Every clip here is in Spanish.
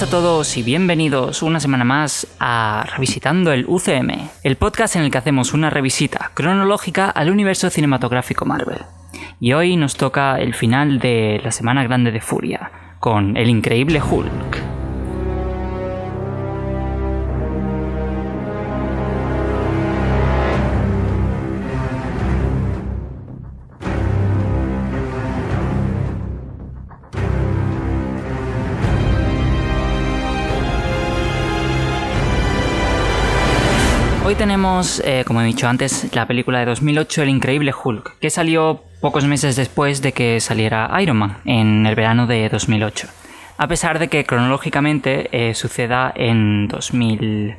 Buenas a todos y bienvenidos una semana más a Revisitando el UCM, el podcast en el que hacemos una revisita cronológica al universo cinematográfico Marvel. Y hoy nos toca el final de la Semana Grande de Furia, con el increíble Hulk. Tenemos, eh, como he dicho antes, la película de 2008, El Increíble Hulk, que salió pocos meses después de que saliera Iron Man, en el verano de 2008. A pesar de que cronológicamente eh, suceda en 2000...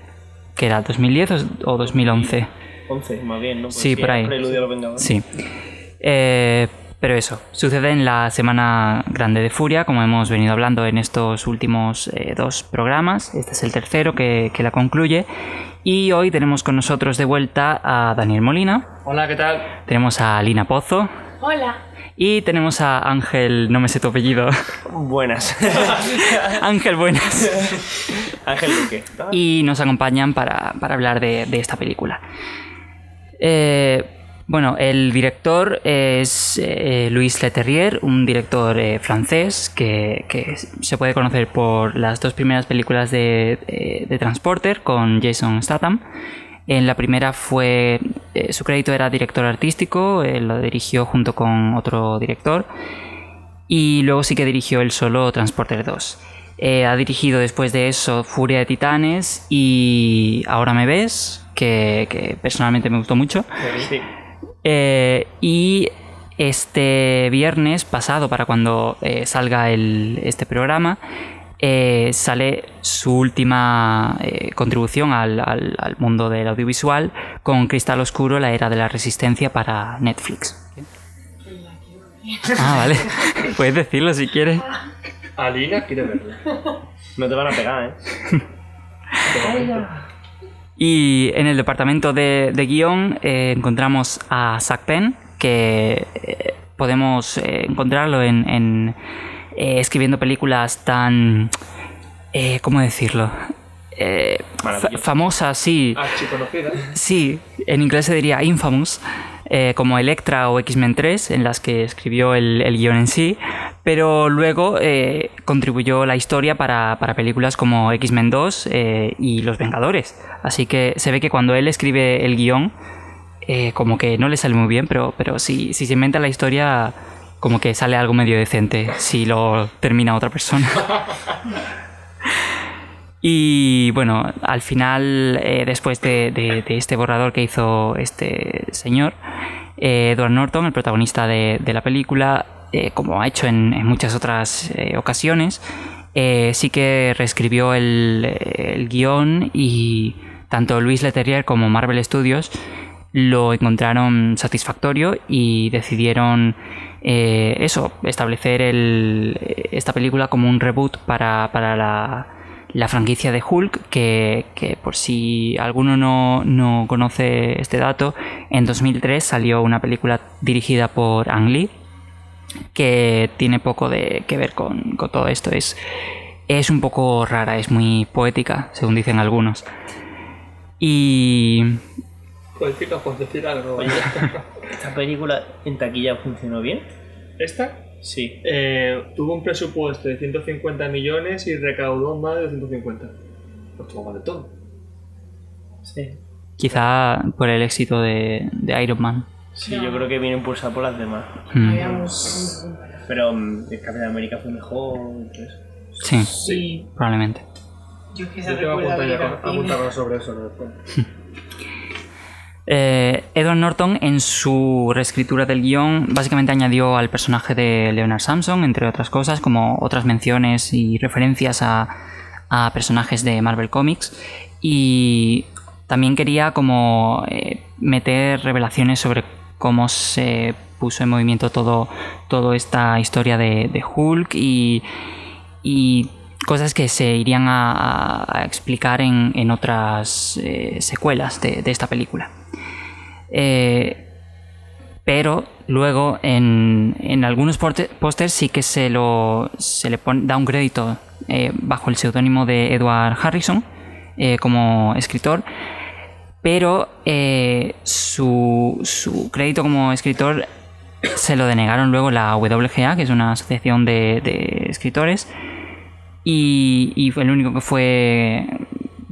¿Qué era? ¿2010 o 2011? 11, más bien, ¿no? Porque Sí, por ahí. Preludio a los Vengadores. Sí. Eh, pero eso, sucede en la Semana Grande de Furia, como hemos venido hablando en estos últimos eh, dos programas. Este es el tercero que, que la concluye. Y hoy tenemos con nosotros de vuelta a Daniel Molina, Hola, ¿qué tal? tenemos a Lina Pozo Hola. y tenemos a Ángel, no me sé tu apellido, Buenas. Ángel Buenas. Ángel Duque. y nos acompañan para, para hablar de, de esta película. Eh, bueno, el director es eh, Louis Leterrier, un director eh, francés que, se puede conocer por las dos primeras películas de, eh, Transporter con Jason Statham. En la primera fue. eh, su crédito era director artístico, lo dirigió junto con otro director. Y luego sí que dirigió él solo Transporter 2. Eh, ha dirigido después de eso Furia de Titanes y Ahora me ves, que, que personalmente me gustó mucho. Sí. Eh, y este viernes pasado, para cuando eh, salga el- este programa, eh, sale su última eh, contribución al, al- al mundo del audiovisual con Cristal Oscuro, la era de la resistencia para Netflix. Ah, vale. Puedes decirlo si quieres. Alina quiere verla. No te van a pegar, ¿eh? Y en el departamento de, de guion eh, encontramos a Zach Penn, que eh, podemos eh, encontrarlo en, en, escribiendo películas tan... ¿Cómo decirlo? Eh, fa- Maravilloso. famosas, sí. Archiconocida. Sí, en inglés se diría infamous, eh, como Electra o X-Men 3, en las que escribió el, el guion en sí, pero luego eh, contribuyó la historia para, para películas como X-Men 2 eh, y Los Vengadores. Así que se ve que cuando él escribe el guion, como que no le sale muy bien, pero, pero si, si se inventa la historia, como que sale algo medio decente si lo termina otra persona. Y bueno, al final, eh, después de, de- este borrador que hizo este señor, eh, Edward Norton, el protagonista de, la película, eh, como ha hecho en, muchas otras ocasiones, sí que reescribió el, el guion y tanto Luis Leterrier como Marvel Studios lo encontraron satisfactorio y decidieron eso, establecer el- esta película como un reboot para, para la, la franquicia de Hulk, que, que por si alguno no, no conoce este dato, en 2003 salió una película dirigida por Ang Lee, que tiene poco de, que ver con, con todo esto. Es, es un poco rara, es muy poética, según dicen algunos. Y Poética, pues decir algo. Oye, ¿esta película en taquilla funcionó bien? Esta Sí. eh, tuvo un presupuesto de 150 millones y recaudó más de 250. Pues tuvo más de todo. Sí. quizá por el éxito de, de Iron Man. Sí, yo creo que viene impulsada por las demás. Mm, Pero mm, el Capitán América fue mejor. y todo eso. sí, Sí, probablemente. yo que Yo se te voy a apuntar sobre eso después. Eh, Edward Norton en su reescritura del guion básicamente añadió al personaje de Leonard Samson, entre otras cosas, como otras menciones y referencias a, personajes de Marvel Comics. Y también quería como eh, meter revelaciones sobre cómo se puso en movimiento todo, toda esta historia de, Hulk y, cosas que se irían a, explicar en, en otras eh, secuelas de esta película. Eh, pero luego en, en algunos pósters sí que se, lo, se le pone- da un crédito eh, bajo el seudónimo de Edward Harrison eh, como escritor, pero su, su crédito como escritor se lo denegaron luego la WGA, que es una asociación de, de escritores, y, y fue el único que fue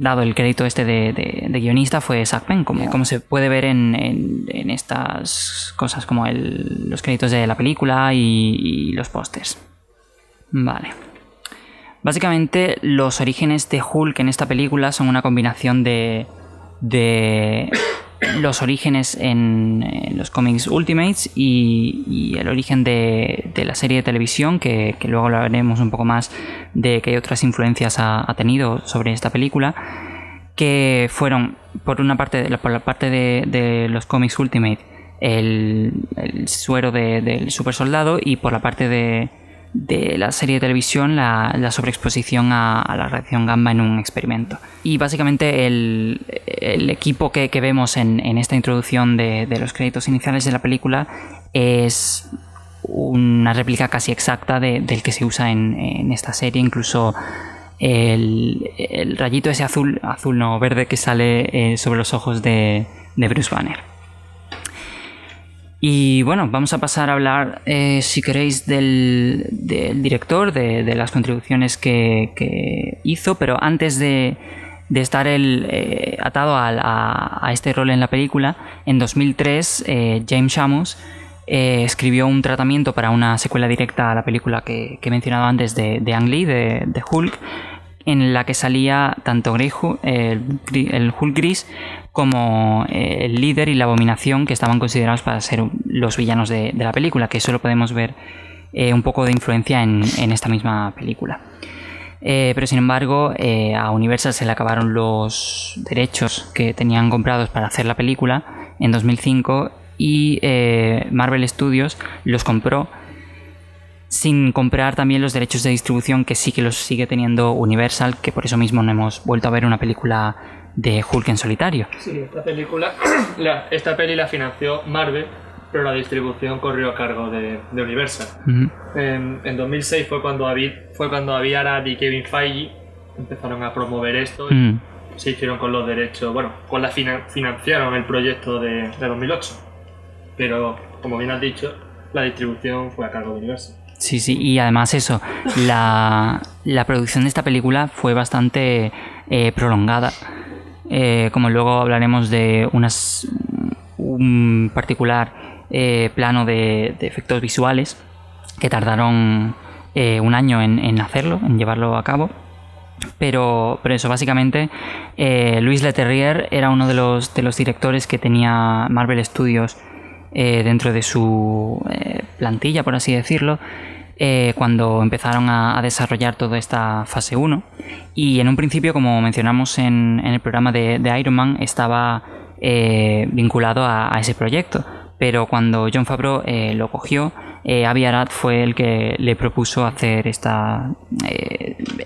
dado el crédito este de, de- de guionista fue Zach Penn, como, como se puede ver en, en- en estas cosas como el- los créditos de la película y, y los pósters. Vale. Básicamente los orígenes de Hulk en esta película son una combinación de, de los orígenes en, los cómics Ultimates y, el origen de, de la serie de televisión, que, que luego hablaremos un poco más de qué otras influencias ha, tenido sobre esta película, que fueron por una parte, de por la parte de, de los cómics Ultimate, el, el suero de- del super soldado y por la parte de, de la serie de televisión la, la sobreexposición a, la reacción gamma en un experimento. Y básicamente el, equipo que, que vemos en, en esta introducción de, de los créditos iniciales de la película es una réplica casi exacta de- del que se usa en, en esta serie, incluso el, el rayito ese azul, azul no, verde que sale eh, sobre los ojos de, de Bruce Banner. Y bueno, vamos a pasar a hablar, eh, si queréis, del, director, de, las contribuciones que, hizo, pero antes de, estar él eh, atado a, este rol en la película, en 2003 eh, James Shamus escribió un tratamiento para una secuela directa a la película que, he mencionado antes de, Ang Lee, de Hulk, en la que salía tanto Grey Hu- el, Hulk gris como eh, el líder y la abominación que estaban considerados para ser los villanos de, la película, que solo podemos ver eh, un poco de influencia en, esta misma película. Eh, pero sin embargo, a Universal se le acabaron los derechos que tenían comprados para hacer la película en 2005 y Marvel Studios los compró sin comprar también los derechos de distribución que sí que los sigue teniendo Universal, que por eso mismo no hemos vuelto a ver una película de Hulk en solitario. Sí, esta película, la- esta peli la financió Marvel, pero la distribución corrió a cargo de, de Universal. Ujú. En, en 2006 fue cuando David, fue cuando David Arad y Kevin Feige empezaron a promover esto y Mm. se hicieron con los derechos, bueno, con la finan- financiaron el proyecto de, de 2008. Pero, como bien has dicho, la distribución fue a cargo de Universal. Sí, sí, y además eso, la, la producción de esta película fue bastante eh, prolongada. Eh, como luego hablaremos de unas, un particular eh, plano de, de efectos visuales que tardaron eh, un año en, en hacerlo, en llevarlo a cabo. Pero, pero eso, básicamente, eh, Luis Leterrier era uno de los, de los directores que tenía Marvel Studios eh, dentro de su eh, plantilla, por así decirlo, eh, cuando empezaron a, desarrollar toda esta fase 1. Y en un principio, como mencionamos en, en el programa de, Iron Man, estaba eh, vinculado a, ese proyecto. Pero cuando John Favreau lo cogió, Avi Arad fue el que le propuso hacer esta...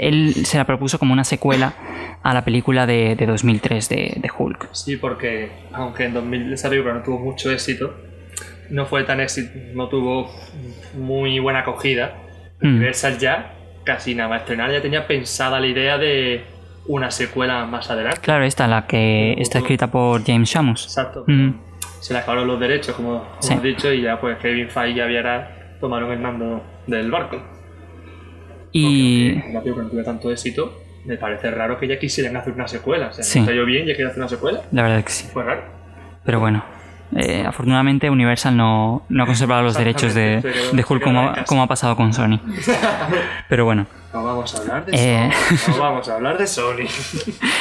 él se la propuso como una secuela a la película de, de 2003 de, de Hulk. Sí, porque aunque en 2000 esa película no tuvo mucho éxito, no fue tan éxito, no tuvo muy buena acogida. Mm. Universal ya, casi nada más estrenar, ya tenía pensada la idea de una secuela más adelante. Claro, esta, la que está escrita por James Shamus. Exacto. Mm. Se le acabaron los derechos, como, como Sí. dicho, y ya pues Kevin Feige y Aviara tomaron el mando del barco. Y... La película no tuvo tanto éxito, me parece raro que ya quisieran hacer una secuela. O sea, Sí. no salió bien, ya quieren hacer una secuela. La verdad que sí. Fue raro. Pero bueno, eh, afortunadamente Universal no, no ha conservado los derechos de, de Hulk como, como ha pasado con Sony. Pero bueno, No vamos a hablar de Eh. Sony. No vamos a hablar de Sony.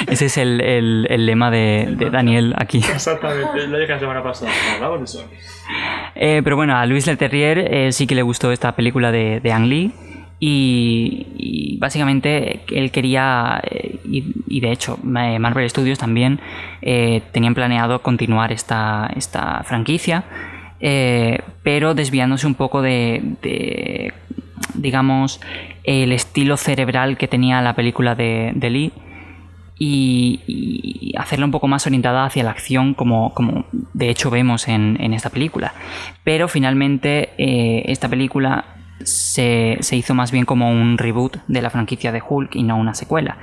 ese es el, el- el lema de, de Daniel aquí. Exactamente, lo dije la semana pasada. Hablamos de Sony. Eh, pero bueno, a Luis Leterrier eh, sí que le gustó esta película de, de Ang Lee. Y, y básicamente él quería, eh, y, de hecho eh, Marvel Studios también eh, tenían planeado continuar esta, esta franquicia, pero desviándose un poco de, de, digamos, el estilo cerebral que tenía la película de, Lee y, y hacerla un poco más orientada hacia la acción como, como de hecho vemos en, esta película. Pero finalmente esta película se, se hizo más bien como un reboot de la franquicia de Hulk y no una secuela.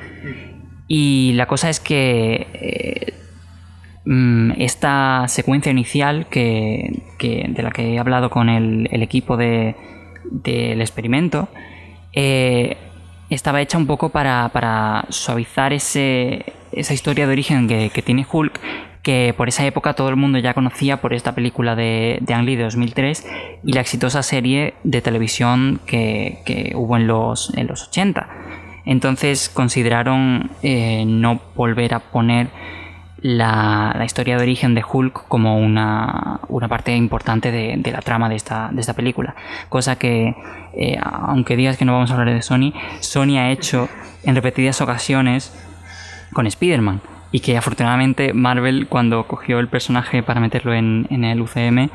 Y la cosa es que eh, mm, esta secuencia inicial que, de la que he hablado con el, equipo de- del experimento eh, estaba hecha un poco para, para suavizar ese, esa historia de origen que tiene Hulk que por esa época todo el mundo ya conocía por esta película de, de Ang Lee de 2003 y la exitosa serie de televisión que, que hubo en los, en los 80. Entonces consideraron eh, no volver a poner la, la historia de origen de Hulk como una, una parte importante de, de la trama de esta, de esta película. Cosa que, eh, aunque digas que no vamos a hablar de Sony, Sony ha hecho en repetidas ocasiones con Spider-Man. Y que afortunadamente Marvel, cuando cogió el personaje para meterlo en, en el UCM,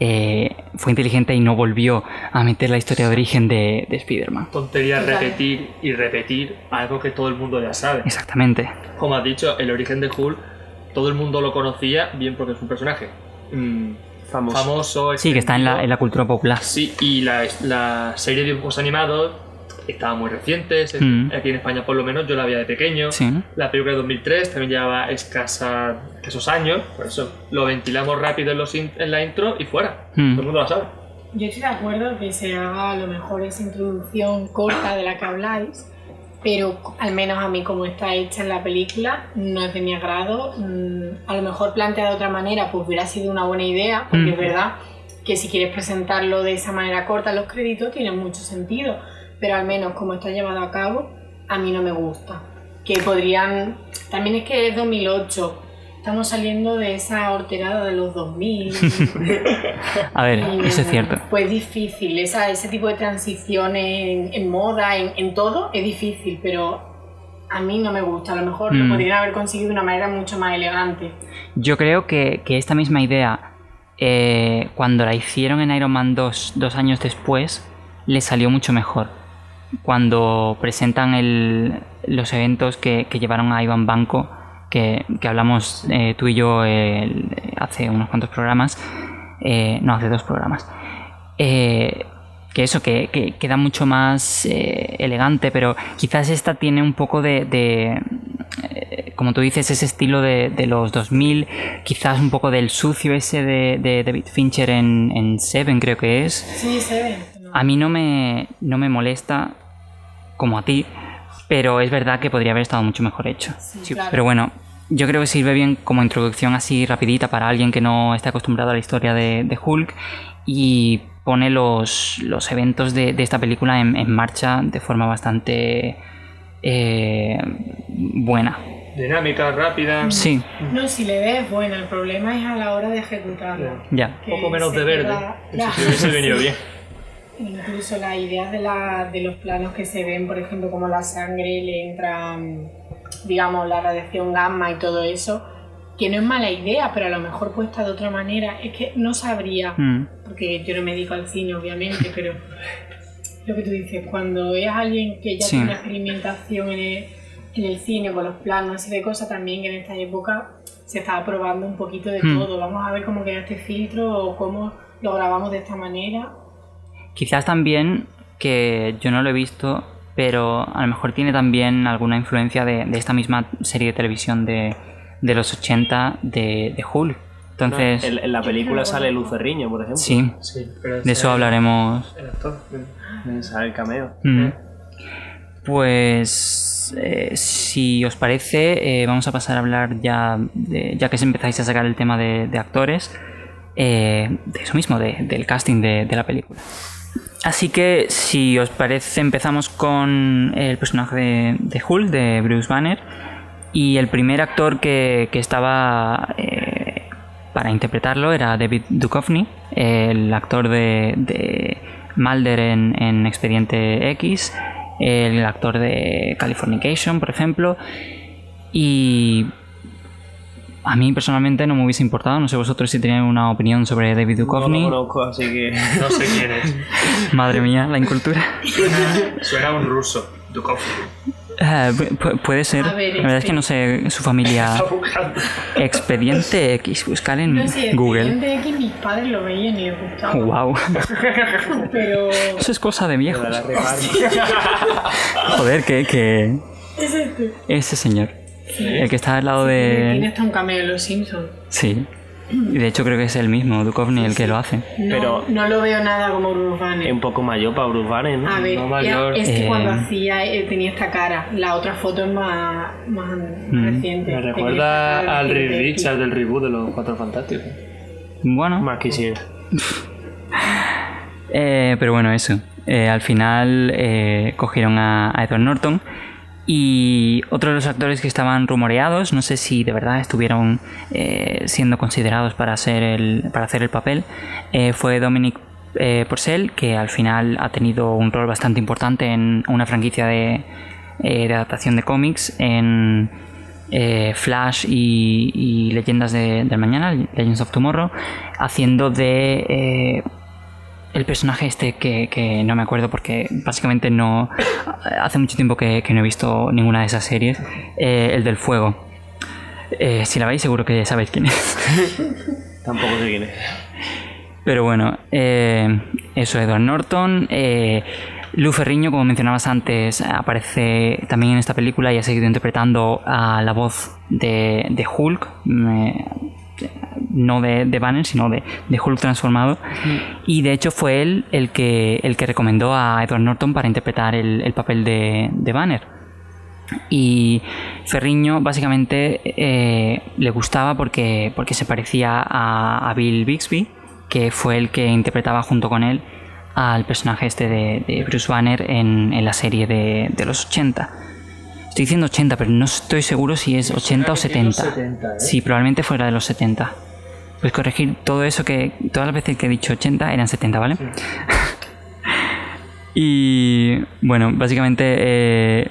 eh, fue inteligente y no volvió a meter la historia de origen de, de Spider-Man. Tontería repetir y repetir algo que todo el mundo ya sabe. Exactamente. Como has dicho, el origen de Hulk, todo el mundo lo conocía bien porque es un personaje mm, Famoso. famoso. Sí, que está en la, en la cultura popular. Sí, y la, la serie de dibujos animados estaba muy reciente. se- Mm. Aquí en España, por lo menos, yo la veía de pequeño. Sí. La película de 2003 también llevaba escasa, escasos años, por eso lo ventilamos rápido en, los in- en la intro y fuera. Mm. Todo el mundo la sabe. Yo estoy de acuerdo que se haga a lo mejor esa introducción corta de la que habláis, pero al menos a mí como está hecha en la película no es de mi agrado. Mm, A lo mejor planteada de otra manera pues hubiera sido una buena idea, porque Mm. es verdad que si quieres presentarlo de esa manera corta los créditos tiene mucho sentido, pero al menos como está llevado a cabo a mí no me gusta. Que podrían... También es que es 2008. Estamos saliendo de esa horterada de los 2000. A ver, Y, eso es cierto. Pues difícil, esa, ese tipo de transiciones en, en moda, en, en todo, es difícil, pero a mí no me gusta. A lo mejor Mm. lo podrían haber conseguido de una manera mucho más elegante. Yo creo que, que esta misma idea, eh, cuando la hicieron en Iron Man 2, dos años después, le salió mucho mejor. Cuando presentan el- los eventos que, llevaron a Iván Banco, que, hablamos eh, tú y yo hace unos cuantos programas, eh, no, hace dos programas. Eh, que eso, que, que queda mucho más eh, elegante, pero quizás esta tiene un poco de, eh, como tú dices, ese estilo de, de los 2000, quizás un poco del sucio ese de, David Fincher en, en Seven, creo que es. Sí, se ve. ¿no? A mí no me, no me molesta como a ti, pero es verdad que podría haber estado mucho mejor hecho. Sí, Sí, claro. Pero bueno, yo creo que sirve bien como introducción así rapidita para alguien que no esté acostumbrado a la historia de, de Hulk y pone los, los eventos de, de esta película en, en marcha de forma bastante eh, buena. Dinámica, rápida. Sí, No, si la idea es buena, el problema es a la hora de ejecutarla. ya. Un poco menos de verde. queda- Eso sí hubiese venido bien. Incluso las ideas de, la, de los planos que se ven, por ejemplo, como la sangre le entra, mm, digamos, la radiación gamma y todo eso, que no es mala idea, pero a lo mejor puesta de otra manera, es que no sabría, Mm, porque yo no me dedico al cine, obviamente, pero lo que tú dices, cuando es alguien que ya Sí. tiene una experimentación en el, en el cine con los planos y de cosas también que en esta época se estaba probando un poquito de Hmm. todo. Vamos a ver cómo queda este filtro o cómo lo grabamos de esta manera. Quizás también, que yo no lo he visto, pero a lo mejor tiene también alguna influencia de, de esta misma serie de televisión de, de los 80 de, de Hulk. Entonces, En, en la película sale Lucerriño, por ejemplo. sí, Sí, pero de eso hablaremos. El actor. Sale el cameo. Mm. Pues, eh, si os parece, eh, vamos a pasar a hablar ya, de- ya que empezáis a sacar el tema de, de actores, eh, de eso mismo, de- del casting de, de la película. Así que, si os parece, empezamos con el personaje de, de Hulk, de Bruce Banner, y el primer actor que, que estaba eh, para interpretarlo era David Duchovny, el actor de, de Mulder en, en Expediente X, el actor de Californication, por ejemplo, y a mí personalmente no me hubiese importado, no sé vosotros si tenéis una opinión sobre David No Duchovny. lo conozco, así que. No sé quién es. Madre mía, la incultura. Suena, suena un ruso. Dukovny. Eh, pu- pu- puede ser. A ver, la verdad es este- que no sé su familia. Está buscando. Expediente X, buscar en No sé, Google. de que mis padres lo veían y les gustaba. Wow, Pero. eso es cosa de viejos. Joder, que, que Es este. ese señor, el que está al lado Tiene de. hasta un cameo en Los Simpsons. Sí. Y de hecho creo que es el mismo, Duchovny, el que lo hace. No, Pero- no lo veo nada como Bruce Banner. Es un poco mayor para Bruce Banner, ¿no? A ver, no ya- mayor. es que Eh, cuando hacía eh, tenía esta cara. La otra foto es más, más Mm. reciente. Me recuerda al de Reed Betty. Richards del reboot de los Cuatro Fantásticos. Bueno, Más quisiera. Eh, pero bueno, eso. Eh, al final eh, cogieron a, a Edward Norton y otro de los actores que estaban rumoreados, no sé si de verdad estuvieron eh, siendo considerados para hacer el, para hacer el papel, eh, fue Dominic eh, Purcell, que al final ha tenido un rol bastante importante en una franquicia de, eh, de adaptación de cómics en eh, Flash y, y Leyendas de- del Mañana, Legends of Tomorrow, haciendo de el personaje este que, que no me acuerdo porque básicamente no hace mucho tiempo que, que no he visto ninguna de esas series eh, el del fuego. Eh, si la veis seguro que sabéis quién es. Tampoco sé quién es. pero bueno eh, eso Edward Norton eh, Lou Ferriño como mencionabas antes aparece también en esta película y ha seguido interpretando a la voz de, de Hulk. Me- no de, de Banner, sino de, de Hulk transformado. Y de hecho fue él el que, el que recomendó a Edward Norton para interpretar el, el papel de, de Banner. Y Ferriño básicamente eh, le gustaba porque, porque se parecía a, a Bill Bixby, que fue el que interpretaba junto con él al personaje este de, Bruce Banner en, en la serie de, de los 80. Estoy diciendo 80, pero no estoy seguro si es 80 o que tiene los 70. 70, ¿eh? Sí, probablemente fuera de los 70. Pues corregir todo eso que todas las veces que he dicho 80 eran 70, ¿vale? y bueno, básicamente eh,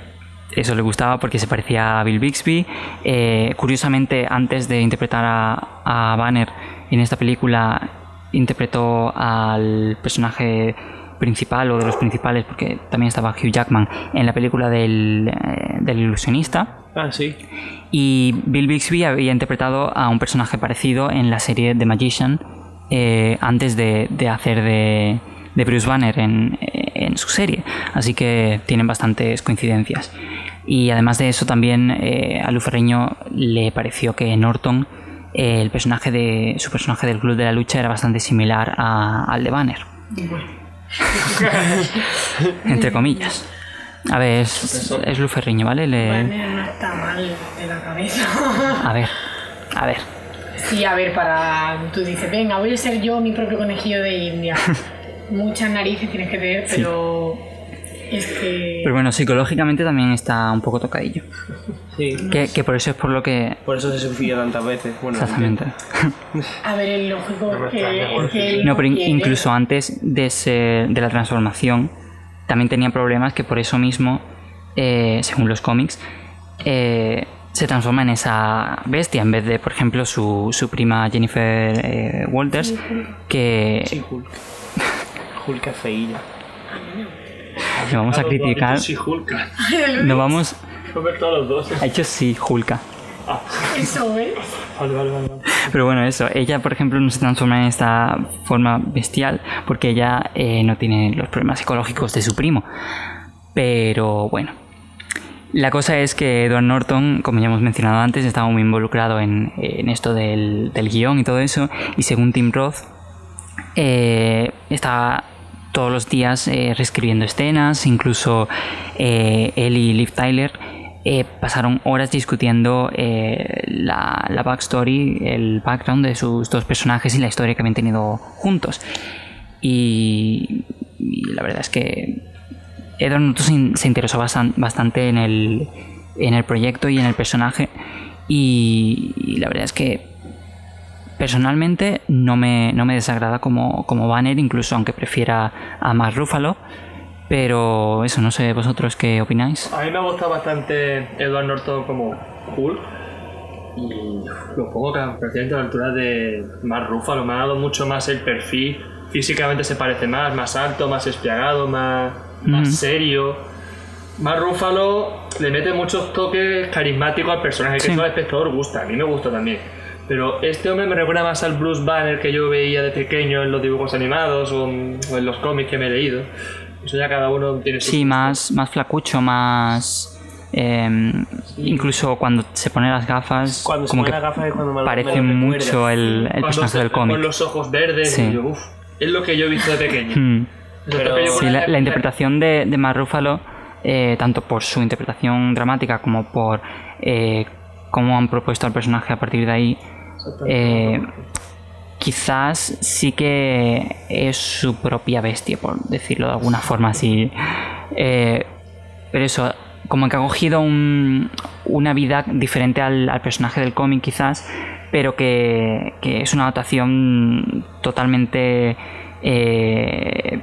eso le gustaba porque se parecía a Bill Bixby. Eh, curiosamente, antes de interpretar a, a Banner en esta película, interpretó al personaje principal o de los principales, porque también estaba Hugh Jackman en la película del, eh, del ilusionista. Ah, sí. Y Bill Bixby había interpretado a un personaje parecido en la serie The Magician eh, antes de, de hacer de, de Bruce Banner en, en su serie. Así que tienen bastantes coincidencias. Y además de eso también eh, a Lou Ferrigno le pareció que Norton, el personaje de, su personaje del Club de la Lucha era bastante similar a- al de Banner. Entre comillas. A ver, es, es Lou Ferrigno, ¿vale? Le- no está mal de la cabeza. a ver, a ver. Sí, a ver, para. Tú dices, venga, voy a ser yo mi propio conejillo de India. Muchas narices tienes que tener, pero. Que. Pero bueno, psicológicamente también está un poco tocadillo. Sí. Que, que por eso es por lo que... Por eso se sufría tantas veces. Bueno, Exactamente. A ver, el lógico No que, extraña, es que No, pero quiere. incluso antes de, ese- de la transformación también tenía problemas que por eso mismo, eh, según los cómics, eh, se transforma en esa bestia en vez de, por ejemplo, su, su prima Jennifer eh, Walters, que Sí, Hulk. Hulk es feilla. Le vamos a criticar. Sí, Hulk. No vamos... Comer todos los dos. Ha hecho sí, Hulka. Eso. Vale, vale, vale. vale. Pero bueno, eso, ella por ejemplo no se transforma en esta forma bestial porque ella eh, no tiene los problemas psicológicos de su primo. Pero bueno, la cosa es que Edward Norton, como ya hemos mencionado antes, estaba muy involucrado en, en esto del, del guion y todo eso. Y según Tim Roth, eh, estaba todos los días eh, reescribiendo escenas, incluso eh, él y Liv Tyler eh, pasaron horas discutiendo eh, la, la backstory, el background de sus dos personajes y la historia que habían tenido juntos. Y, y la verdad es que Edward Norton se in- se interesó bastan- bastante en el, en el proyecto y en el personaje. Y la verdad es que personalmente no me, no me desagrada como, como Banner, incluso aunque prefiera a Mark Ruffalo. Pero eso, no sé vosotros qué opináis. A mí me ha gustado bastante Edward Norton como Hulk. Y lo pongo que prácticamente a la altura de más Ruffalo. Me ha dado mucho más el perfil. Físicamente se parece más, más alto, más espiagado, más, más serio. Mark Ruffalo le mete muchos toques carismáticos al personaje, que Sí. eso al espectador gusta, a mí me gusta también. Pero este hombre me recuerda más al Bruce Banner que yo veía de pequeño en los dibujos animados o, o en los cómics que me he leído. Eso ya cada uno tiene su Sí, más, más flacucho, más... eh, incluso cuando se pone las gafas, Cuando se como pone que las gafas es cuando me parece me mucho el, el personaje se- del Con cómic. los ojos verdes, Sí. y yo, uf, es lo que yo he visto de pequeño. Eso Pero- Sí, con la, la interpretación de, de Mark Ruffalo, eh, tanto por su interpretación dramática como por eh, cómo han propuesto al personaje a partir de ahí, eh, quizás sí que es su propia bestia, por decirlo de alguna forma así. Eh, pero eso, como que ha cogido un- una vida diferente al, personaje del cómic quizás, pero que, que es una adaptación totalmente... eh,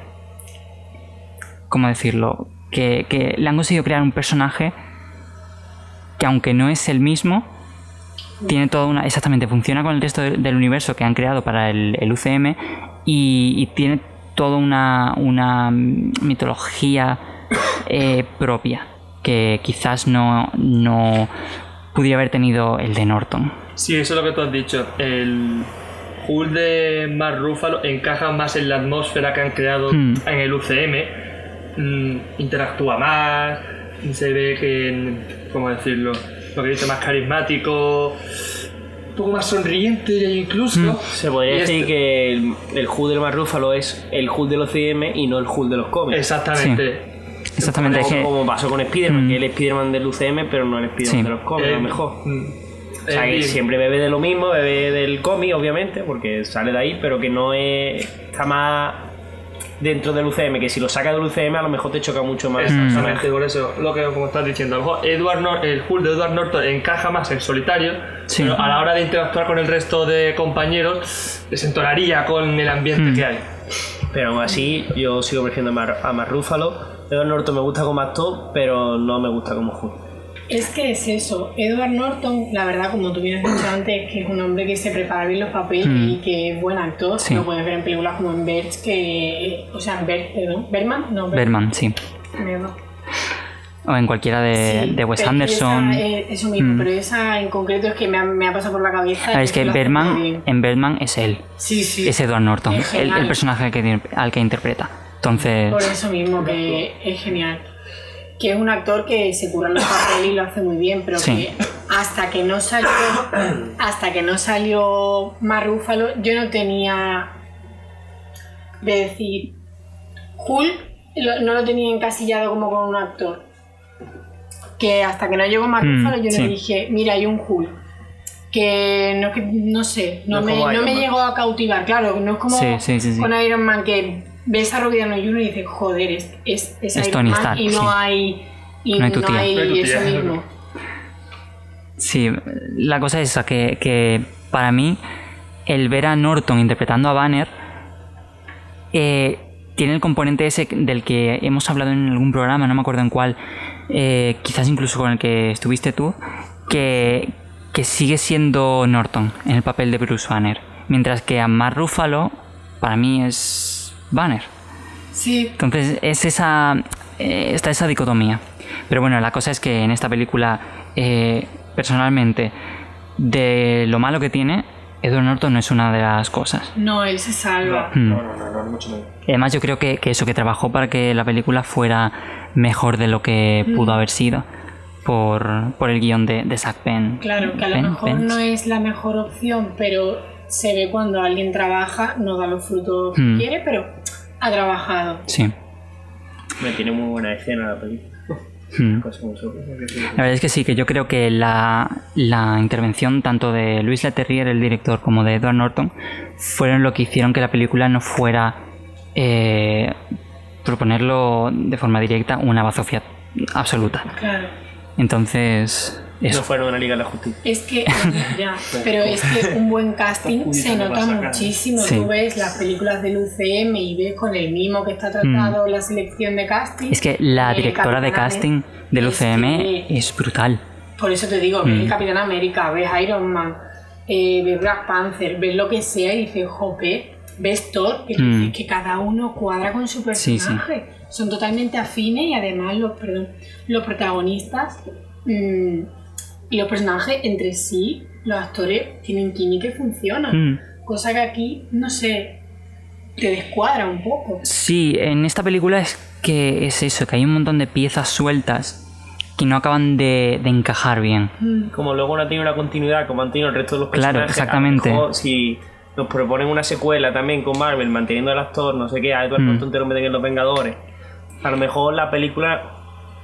¿Cómo decirlo? Que, que le han conseguido crear un personaje que aunque no es el mismo, tiene toda una. Exactamente, funciona con el resto de- del universo que han creado para el, el UCM y, y tiene toda una, una mitología eh, propia que quizás no, no pudiera haber tenido el de Norton. Sí, eso es lo que tú has dicho. El Hulk de Mark Ruffalo encaja más en la atmósfera que han creado Hmm. en el UCM. Mm, interactúa más, se ve que, ¿cómo decirlo? Lo que he dicho, más carismático, un poco más sonriente incluso. Hmm. Se podría Y decir este- que el, el Hulk del Mark Ruffalo es el Hulk de los CM y no el Hulk de los cómics. Exactamente. Exactamente, es como, que. como pasó con Spider-Man, Mm. que es Spider-Man del UCM, pero no el Spider-Man Sí. de los cómics, a Eh, lo mejor. mm, O sea, que eh, siempre bebe de lo mismo, bebe del cómic, obviamente, porque sale de ahí, pero que no es, está más dentro del UCM, que si lo sacas del UCM a lo mejor te choca mucho más. Exactamente, por eso, lo que como estás diciendo, a lo mejor Edward Nor- el Hulk de Edward Norton encaja más en solitario, Sí. pero a la hora de interactuar con el resto de compañeros, desentonaría con el ambiente Mm. que hay. Pero aún así, yo sigo prefiriendo a Mar, a Mark Ruffalo. Edward Norton me gusta como actor, pero no me gusta como Hulk. Es que es eso. Edward Norton, la verdad, como tú bien has dicho antes, que es un hombre que se prepara bien los papeles Mm. y que es buen actor. Sí. Lo puedes ver en películas como en Birch, que. O sea, en Birch, perdón. ¿Berman? No. Berman, sí. Mierda. O en cualquiera de, Sí, de Wes Anderson. esa, eh, eso mismo, Mm. pero esa en concreto es que me ha, me ha pasado por la cabeza. Ah, es que Berman, en Berman es él. Sí, sí. Es Edward Norton, el, personaje que, al que interpreta. Entonces. Por eso mismo, que es genial. Que es un actor que se cura los papeles y lo hace muy bien, pero Sí. que hasta que no salió hasta que no salió Mark Ruffalo, yo no tenía de decir Hulk no lo tenía encasillado como con un actor. Que hasta que no llegó Mark Mm, yo sí. le dije, mira, hay un Hulk. Que no, que no sé, no, me, no me llegó a cautivar, claro, no es como sí. con Iron Man que ves a Robert Downey Jr. y dices, joder, es, es, es Es Iron Tony Man Stark, y no sí. hay y No hay tu tía. No hay tu eso tía. mismo. Sí, la cosa es esa, que, que para mí el ver a Norton interpretando a Banner eh, tiene el componente ese del que hemos hablado en algún programa, no me acuerdo en cuál, eh, quizás incluso con el que estuviste tú, que, que sigue siendo Norton en el papel de Bruce Banner, mientras que a Mark Ruffalo para mí es Banner. Sí, Entonces es esa. eh, está esa dicotomía. Pero bueno, la cosa es que en esta película, eh, personalmente, de lo malo que tiene, Edward Norton no es una de las cosas. no, él se salva. Hmm. No, no, no, no, ni mucho menos. Además, yo creo que, que eso, que trabajó para que la película fuera mejor de lo que pudo haber sido por, por el guion de, de Zack Penn. Claro, que a lo Penn- mejor Pence. no es la mejor opción, pero se ve cuando alguien trabaja, no da los frutos que quiere, pero ha trabajado. Sí. Me tiene muy buena escena la película. Eso. La verdad es que sí, que yo creo que la, la intervención tanto de Luis Leterrier, el director, como de Edward Norton, fueron lo que hicieron que la película no fuera, eh, proponerlo de forma directa, una bazofia absoluta. Claro. Entonces, No eso. fueron una Liga de la Justicia. Es que, ya, pero es que un buen casting se nota a muchísimo. Sí. Tú ves las películas del UCM y ves con el mimo que está tratado la selección de casting. Mm. Es que la directora de casting del es UCM que- es brutal. Por eso te digo, ves Mm. Capitán América, ves Iron Man, eh, ves Black Panther, ves lo que sea y dices, jope, ves Thor, que Mm. dices que cada uno cuadra con su Sí, sí. personaje. Son totalmente afines y además los, perdón, los protagonistas mm, y los personajes entre sí, los actores tienen química y funcionan. Mm. Cosa que aquí, no sé, te descuadra un poco. Sí, en esta película es que es eso, que hay un montón de piezas sueltas que no acaban de, de encajar bien. Mm. Como luego no tiene una continuidad como han tenido el resto de los Claro, personajes. exactamente. a lo mejor si nos proponen una secuela también con Marvel, manteniendo al actor, no sé qué, a Edward Mm. Norton te lo meten en Los Vengadores. A lo mejor la película,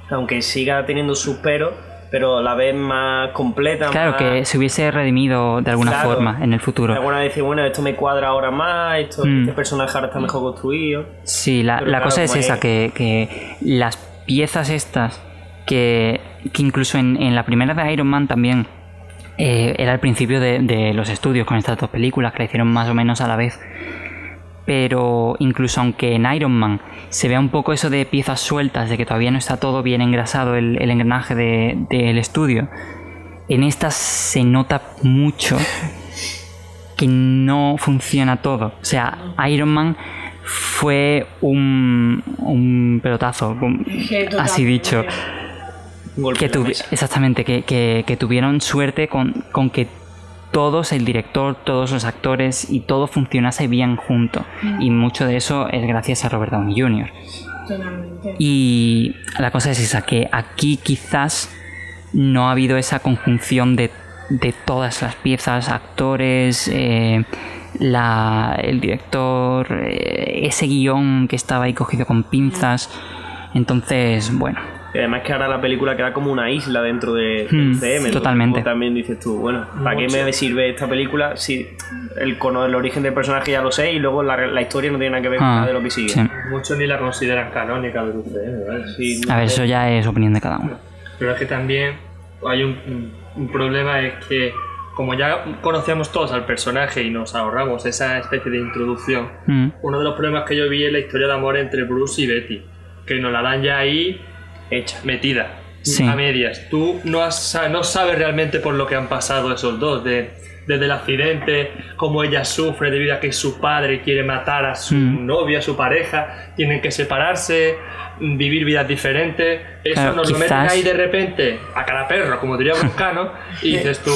aunque siga teniendo sus peros, pero la ves más completa. Claro, más- que se hubiese redimido de alguna Claro. forma en el futuro. Alguna vez decir, bueno, esto me cuadra ahora más, esto, Mm. este personaje ahora está mejor construido. Sí, la, la claro, cosa es como esa, es- que, que las piezas estas, que, que incluso en, en la primera de Iron Man también eh, era el principio de, de los estudios con estas dos películas, que la hicieron más o menos a la vez. Pero incluso aunque en Iron Man se vea un poco eso de piezas sueltas, de que todavía no está todo bien engrasado el, el engranaje de- del estudio, en estas se nota mucho que no funciona todo. O sea, Iron Man fue un, un pelotazo, un- así dicho. Que tuvi- exactamente, que, que- que tuvieron suerte con, con que todos, el director, todos los actores y todo funcionase bien junto. Y mucho de eso es gracias a Robert Downey Jr. Y la cosa es esa, que aquí quizás no ha habido esa conjunción de, de todas las piezas, actores, eh, la- el director, eh, ese guion que estaba ahí cogido con pinzas. Entonces, bueno, Y además que ahora la película queda como una isla dentro de, del Hmm, UCM. entonces totalmente. como También dices tú, bueno, ¿para qué me sirve esta película si el cono del origen del personaje ya lo sé y luego la, la historia no tiene nada que ver con ah, nada de lo que sigue? sí. Muchos ni la consideran canónica del UCM, ¿vale? Sí, A ver, eso ya es opinión de cada uno. Pero es que también hay un, un problema es que como ya conocíamos todos al personaje y nos ahorramos esa especie de introducción, Mm, uno de los problemas que yo vi es la historia de amor entre Bruce y Betty, que nos la dan ya ahí hecha. metida, Sí. a medias. Tú no, has- no sabes realmente por lo que han pasado esos dos, de, desde el accidente, cómo ella sufre debido a que su padre quiere matar a su Mm. novia, a su pareja, tienen que separarse, mm, vivir vidas diferentes. Eso Claro, nos lo meten ahí de repente, a cada perro, como diría Bruscano, y dices tú,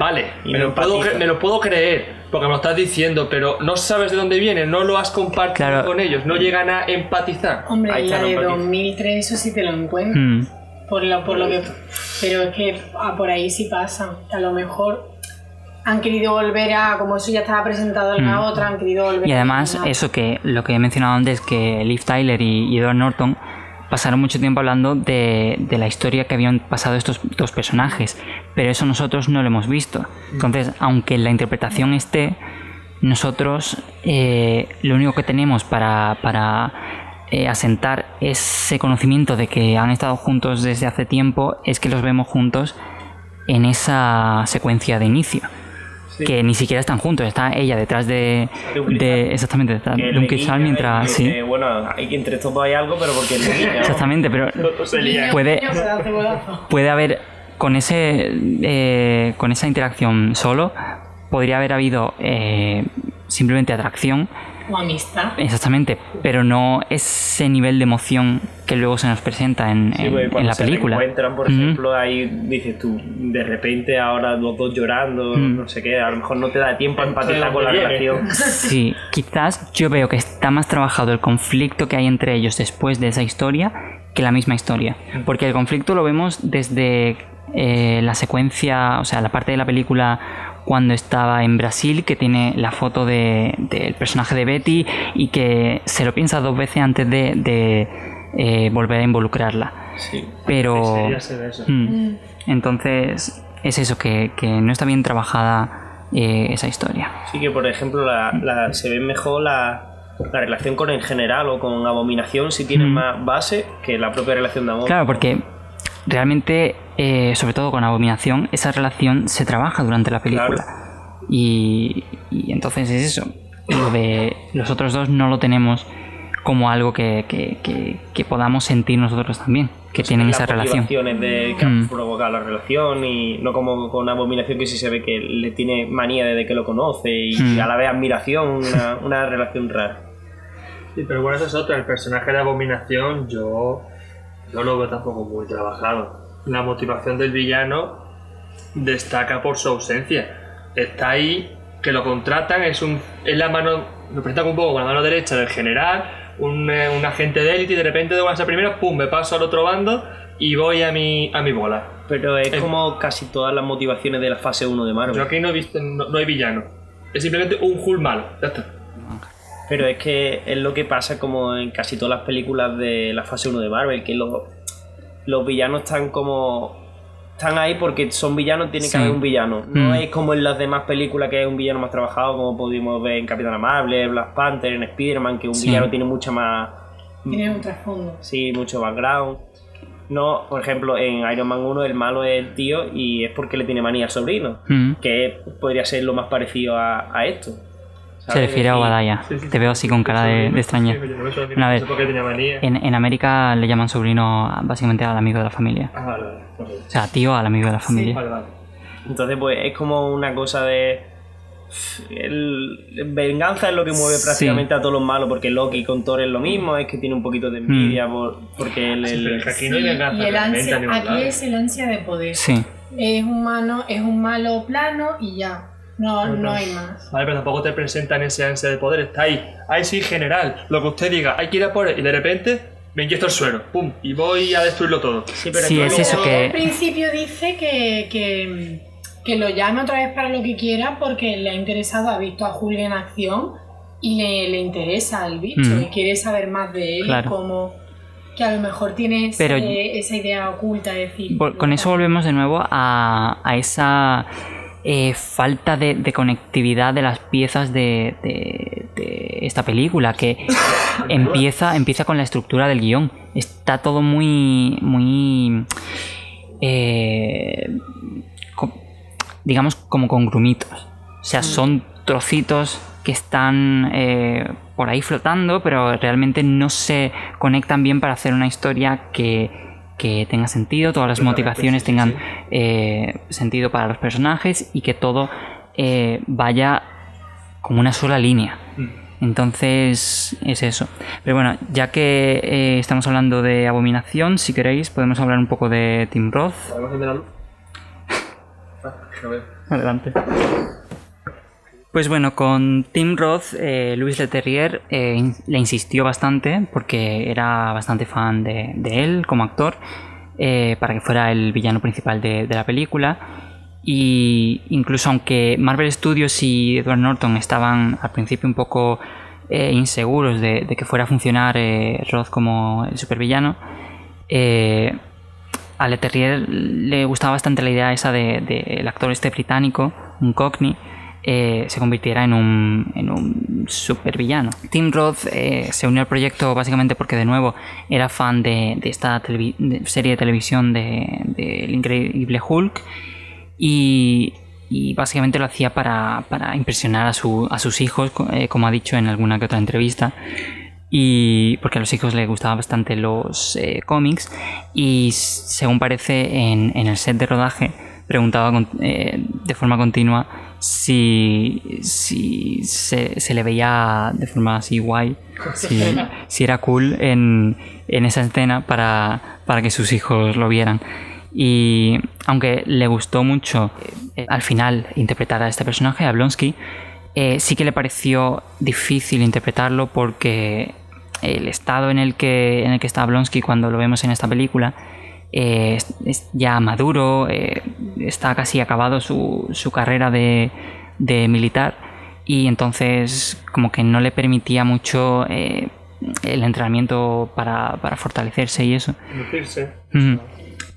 vale, Y me lo, puedo, me lo puedo creer, porque me lo estás diciendo, pero no sabes de dónde viene, no lo has compartido Claro. con ellos, no llegan a empatizar. Hombre, Ahí la de empatizo. 2003, eso sí te lo encuentro. mm. Por lo, por lo que, pero es que ah, por ahí sí pasa. A lo mejor han querido volver a, como eso ya estaba presentado en la Mm. otra, han querido volver Y además, a... eso que lo que he mencionado antes, que Liv Tyler y, y Edward Norton pasaron mucho tiempo hablando de, de la historia que habían pasado estos dos personajes, pero eso nosotros no lo hemos visto. Entonces, aunque la interpretación esté, nosotros eh, lo único que tenemos para, para eh, asentar ese conocimiento de que han estado juntos desde hace tiempo es que los vemos juntos en esa secuencia de inicio. Que ni siquiera están juntos, está ella detrás de. De un de exactamente, detrás de un cristal mientras. que, Sí, bueno, hay que entre estos dos hay algo, pero porque ¿no? exactamente, pero puede, puede haber. Con, ese, eh, con esa interacción solo, podría haber habido eh, simplemente atracción, O amistad. exactamente, pero no ese nivel de emoción que luego se nos presenta en, Sí, en- porque en cuando la se película. encuentran, por Ujú. ejemplo, ahí dices tú, de repente ahora los dos llorando, Mm. no sé qué, a lo mejor no te da tiempo a empatizar ¿De con la viene? relación. Sí, quizás yo veo que está más trabajado el conflicto que hay entre ellos después de esa historia que la misma historia. Porque el conflicto lo vemos desde eh, la secuencia, o sea, la parte de la película cuando estaba en Brasil, que tiene la foto de- del personaje de Betty y que se lo piensa dos veces antes de, de, eh, volver a involucrarla. Sí. Pero... Sería ser eso. Mm. Entonces, es eso, que, que no está bien trabajada eh, esa historia. Sí que, por ejemplo, la, la- se ve mejor la, la relación con el general o con Abominación si tiene Mm. más base que la propia relación de amor. Claro, porque realmente, eh, sobre todo con Abominación, esa relación se trabaja durante la película. Y, y entonces es eso. Lo de los otros dos no lo tenemos como algo que, que- que- que podamos sentir nosotros también, que tienen Las esa relación. de que Mm. han provocado la relación y no como con Abominación que sí se ve que le tiene manía desde que lo conoce y Mm. a la vez admiración, una, una relación rara. Sí, pero bueno, eso es otra. El personaje de Abominación, yo, yo lo veo tampoco muy trabajado. La motivación del villano destaca por su ausencia. Está ahí, que lo contratan, es un es la mano, lo presentan un poco con la mano derecha del general, un, eh, un agente de élite, y de repente de buenas a primeras, pum, me paso al otro bando y voy a mi, a mi bola. Pero es como casi todas las motivaciones de la fase 1 de Marvel. Yo aquí no he visto, no, no hay villano. Es simplemente un Hulk malo. Ya está. Pero es que es lo que pasa como en casi todas las películas de la fase 1 de Marvel, que los, los villanos están como... Están ahí porque son villanos, tiene Sí. que haber un villano. No Mm. es como en las demás películas que es un villano más trabajado, como pudimos ver en Capitán Marvel, Black Panther, en Spider-Man, que un Sí. villano tiene mucha más... Tiene un trasfondo. Sí, mucho background. No, por ejemplo, en Iron Man 1 el malo es el tío y es porque le tiene manía al sobrino, Mm. que podría ser lo más parecido a, a esto. Se refiere a Obadiah. Sí, sí, Te veo así con cara de, de extraña. Una vez, en, en América le llaman sobrino básicamente al amigo de la familia. Ah, vale, vale. O sea, tío al amigo de la familia. Vale, vale. Entonces, pues es como una cosa de. El, venganza es lo que mueve Sí. prácticamente a todos los malos, porque Loki con Thor es lo mismo, es que tiene un poquito de envidia, por- porque el, Sí, el- pero es que aquí no hay venganza y el ansia, aquí es el ansia de poder. Sí. Es un mano, es un malo plano y ya. No, no hay más. Vale, pero tampoco te presentan ese ansia de poder. Está ahí. Ahí sí, general. Lo que usted diga. Hay que ir a por él. Y de repente me inyecto el suero. Pum. Y voy a destruirlo todo. Sí, pero Sí, que es eso que- Al principio dice que, que, que lo llame otra vez para lo que quiera porque le ha interesado, ha visto a Julio en acción y le, le interesa el bicho Mm. y quiere saber más de él, Claro. como que a lo mejor tiene ese- Pero- esa idea oculta de decir. Con eso volvemos de nuevo a, a esa eh, falta de, de conectividad de las piezas de, de- de esta película, que empieza, empieza con la estructura del guion. Está todo muy. muy. eh, co- digamos como con grumitos. O sea, son trocitos que están eh, por ahí flotando, pero realmente no se conectan bien para hacer una historia que, que tenga sentido, todas las motivaciones tengan eh, sentido para los personajes y que todo eh, vaya como una sola línea. Mm. Entonces es eso. Pero bueno, ya que eh, estamos hablando de Abominación, si queréis podemos hablar un poco de Tim Roth. ¿Podemos encender la luz? Ah. Adelante. Pues bueno, con Tim Roth, eh, Luis Leterrier eh, le insistió bastante porque era bastante fan de, él como actor eh, para que fuera el villano principal de, la película. Y incluso aunque Marvel Studios y Edward Norton estaban al principio un poco eh, inseguros de, de que fuera a funcionar eh, Roth como el supervillano, a Leterrier le gustaba bastante la idea esa de, de el actor este británico, un cockney, eh, se convirtiera en un, en un supervillano. Tim Roth eh, se unió al proyecto básicamente porque de nuevo era fan de, esta serie de televisión de, de Increíble Hulk y, y básicamente lo hacía para, para impresionar a, su- a sus hijos, eh, como ha dicho en alguna que otra entrevista. Y porque a los hijos les gustaban bastante los cómics. Y según parece en, en el set de rodaje, preguntaba con- eh, de forma continua si, si se, se le veía de forma así guay, si, si era cool en, en esa escena para, para que sus hijos lo vieran. Y aunque le gustó mucho eh, al final interpretar a este personaje, a Blonsky, eh, sí que le pareció difícil interpretarlo porque el estado en el que, en el que está Blonsky cuando lo vemos en esta película eh, es, es ya maduro, eh, está casi acabado su, su carrera de, de militar y entonces como que no le permitía mucho eh, el entrenamiento para, para fortalecerse y eso.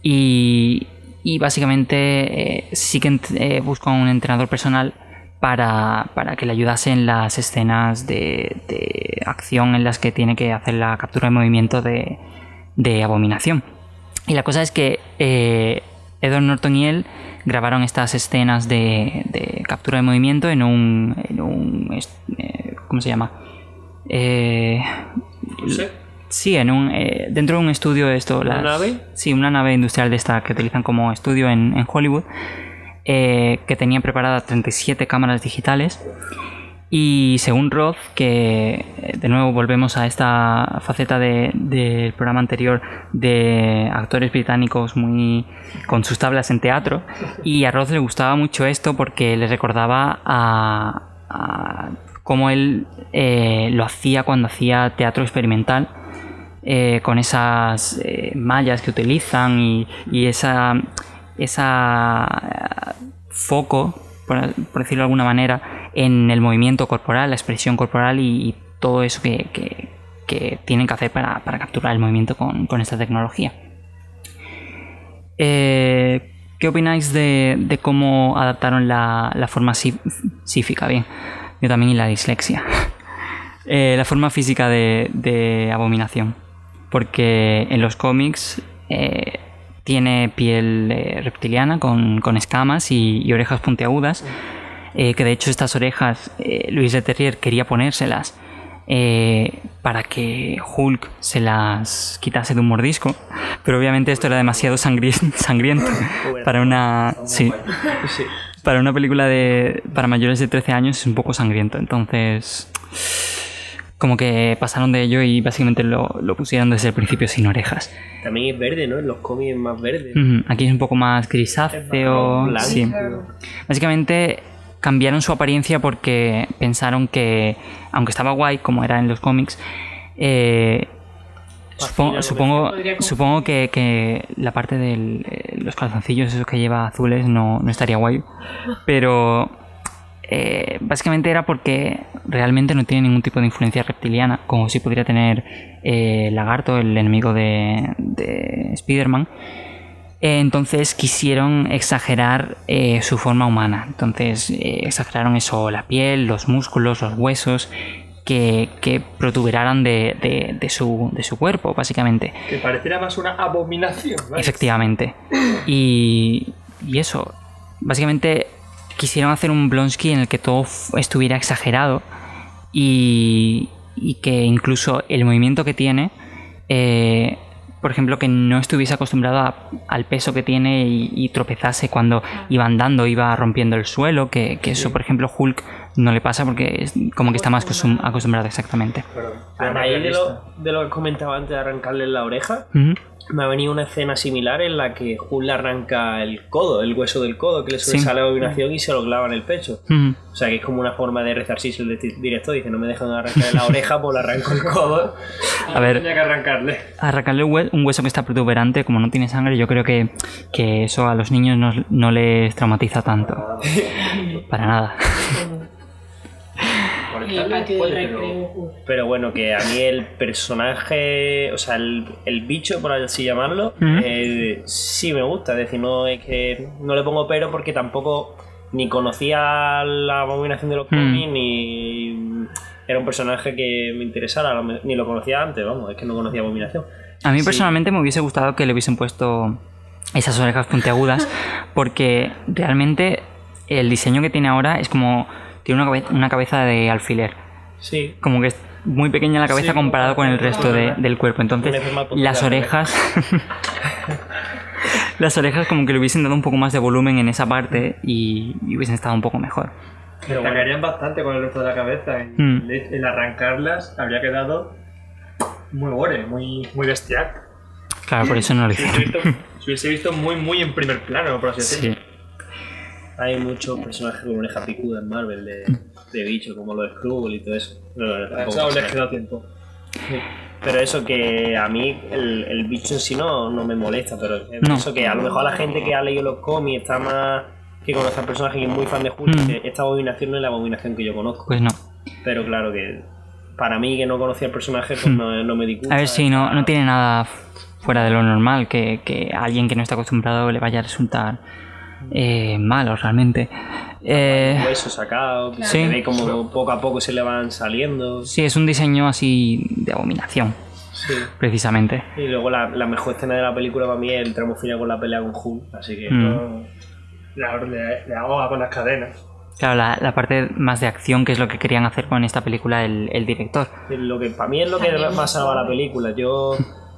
Y, y básicamente sí que ent- eh, buscó a un entrenador personal para, para que le ayudase en las escenas de, de acción en las que tiene que hacer la captura de movimiento de, de Abominación. Y la cosa es que eh, Edward Norton y él grabaron estas escenas de, de captura de movimiento en un... En un eh, ¿Cómo se llama? Eh, No sé. Sí, en un, eh, dentro de un estudio de esto. ¿Una las- nave? Sí, una nave industrial de esta que utilizan como estudio en, en Hollywood, eh, que tenía preparadas 37 cámaras digitales Y según Roth, que eh, de nuevo volvemos a esta faceta de- del programa anterior de actores británicos muy con sus tablas en teatro, y a Roth le gustaba mucho esto porque le recordaba a, a cómo él eh, lo hacía cuando hacía teatro experimental, eh, con esas mallas que utilizan y, y esa, esa foco, por, decirlo de alguna manera, en el movimiento corporal, la expresión corporal y, todo eso que, que- tienen que hacer para, para capturar el movimiento con, con esta tecnología. Eh, ¿Qué opináis de, cómo adaptaron la, la forma sí- sífica? Bien, yo también y la dislexia. Eh, la forma física de, de Abominación. Porque en los cómics eh, tiene piel eh, reptiliana con, con escamas y, y orejas puntiagudas. eh, que de hecho estas orejas eh, Luis Leterrier quería ponérselas eh, para que Hulk se las quitase de un mordisco. Pero obviamente esto era demasiado sangri- sangriento para una... Sí. para una película de para mayores de 13 años es un poco sangriento. Entonces, como que pasaron de ello y básicamente lo, lo pusieron desde el principio sin orejas. También es verde, ¿no? En los cómics es más verde. Aquí es un poco más grisáceo. Sí. Básicamente cambiaron su apariencia porque pensaron que, aunque estaba guay, como era en los cómics, eh, supongo, supongo, supongo que, que la parte de los calzoncillos, esos que lleva azules, no, no estaría guay. Pero eh, básicamente era porque realmente no tiene ningún tipo de influencia reptiliana, como si podría tener eh, Lagarto, el enemigo de, de Spider-Man. Eh, entonces quisieron exagerar eh, su forma humana. Entonces exageraron eso, la piel, los músculos, los huesos, que, que protuberaran de, de- de su, de su cuerpo, básicamente. Que pareciera más una abominación. ¿vale? Efectivamente. Y, y eso, básicamente quisieron hacer un Blonsky en el que todo estuviera exagerado y, y que incluso el movimiento que tiene, eh, por ejemplo, que no estuviese acostumbrado a- al peso que tiene y, y tropezase cuando iba andando, iba rompiendo el suelo, que, que eso, por ejemplo, Hulk no le pasa porque es como que está más acostum- acostumbrado exactamente. Pero, A raíz de lo, de lo que comentaba antes de arrancarle la oreja. Me ha venido una escena similar en la que Hulk le arranca el codo, el hueso del codo, que le Sí. sobresale la abominación y se lo clava en el pecho. O sea que es como una forma de resarcirse el di- director. Dice, no me dejan arrancar la oreja, pues le arranco el codo. A ver, Tenía que arrancarle. arrancarle un hueso que está protuberante, como no tiene sangre, yo creo que, que eso a los niños no, no les traumatiza tanto. Para nada. Puede, pero- bueno, que a mí el personaje, o sea, el, el bicho, por así llamarlo, Ujú. eh, sí me gusta. Es decir, no es que no le pongo pero porque tampoco ni conocía la abominación de los Mm. cómics ni era un personaje que me interesara, ni lo conocía antes, vamos, es que no conocía abominación. A mí Sí. personalmente me hubiese gustado que le hubiesen puesto esas orejas puntiagudas, porque realmente el diseño que tiene ahora es como. Tiene una, cabe- una cabeza de alfiler. Sí, Como que es muy pequeña la cabeza Sí, comparado con el resto de- del cuerpo. Entonces, las orejas. las orejas, como que le hubiesen dado un poco más de volumen en esa parte y, y hubiesen estado un poco mejor. pero bueno, Destacarían bastante con el resto de la cabeza. y Mm. El, arrancarlas habría quedado muy gore, muy, muy bestial. Claro, por eso no lo Se hubiese hicieron. visto, se hubiese visto muy, muy en primer plano, por así decirlo. Sí. Hay muchos personajes con oreja picuda en Marvel de, de bicho, como los Skrull y todo eso. No, no, no, A tampoco les tiempo. Pero eso que a mí el, el bicho en sí no, no me molesta, pero No. eso que a lo mejor a la gente que ha leído los cómics está más que conoce al personaje que es muy fan de Hulk, Mm. que esta abominación no es la abominación que yo conozco. Pues no. Pero claro que para mí que no conocía el personaje pues no, no me disgusta. A ver si no, no tiene nada fuera de lo normal que, que a alguien que no está acostumbrado le vaya a resultar eh, malo realmente. Eh, hueso sacado, que Sí. se ve como poco a poco se le van saliendo. sí, es un diseño así de abominación, Sí. precisamente. Y luego la, la mejor escena de la película para mí es el tramo final con la pelea con Hulk, así que Mm. no- La, le, le ahoga con las cadenas. Claro, la, la parte más de acción, que es lo que querían hacer con esta película el, el director. lo que para mí es lo que más salva la película. Yo,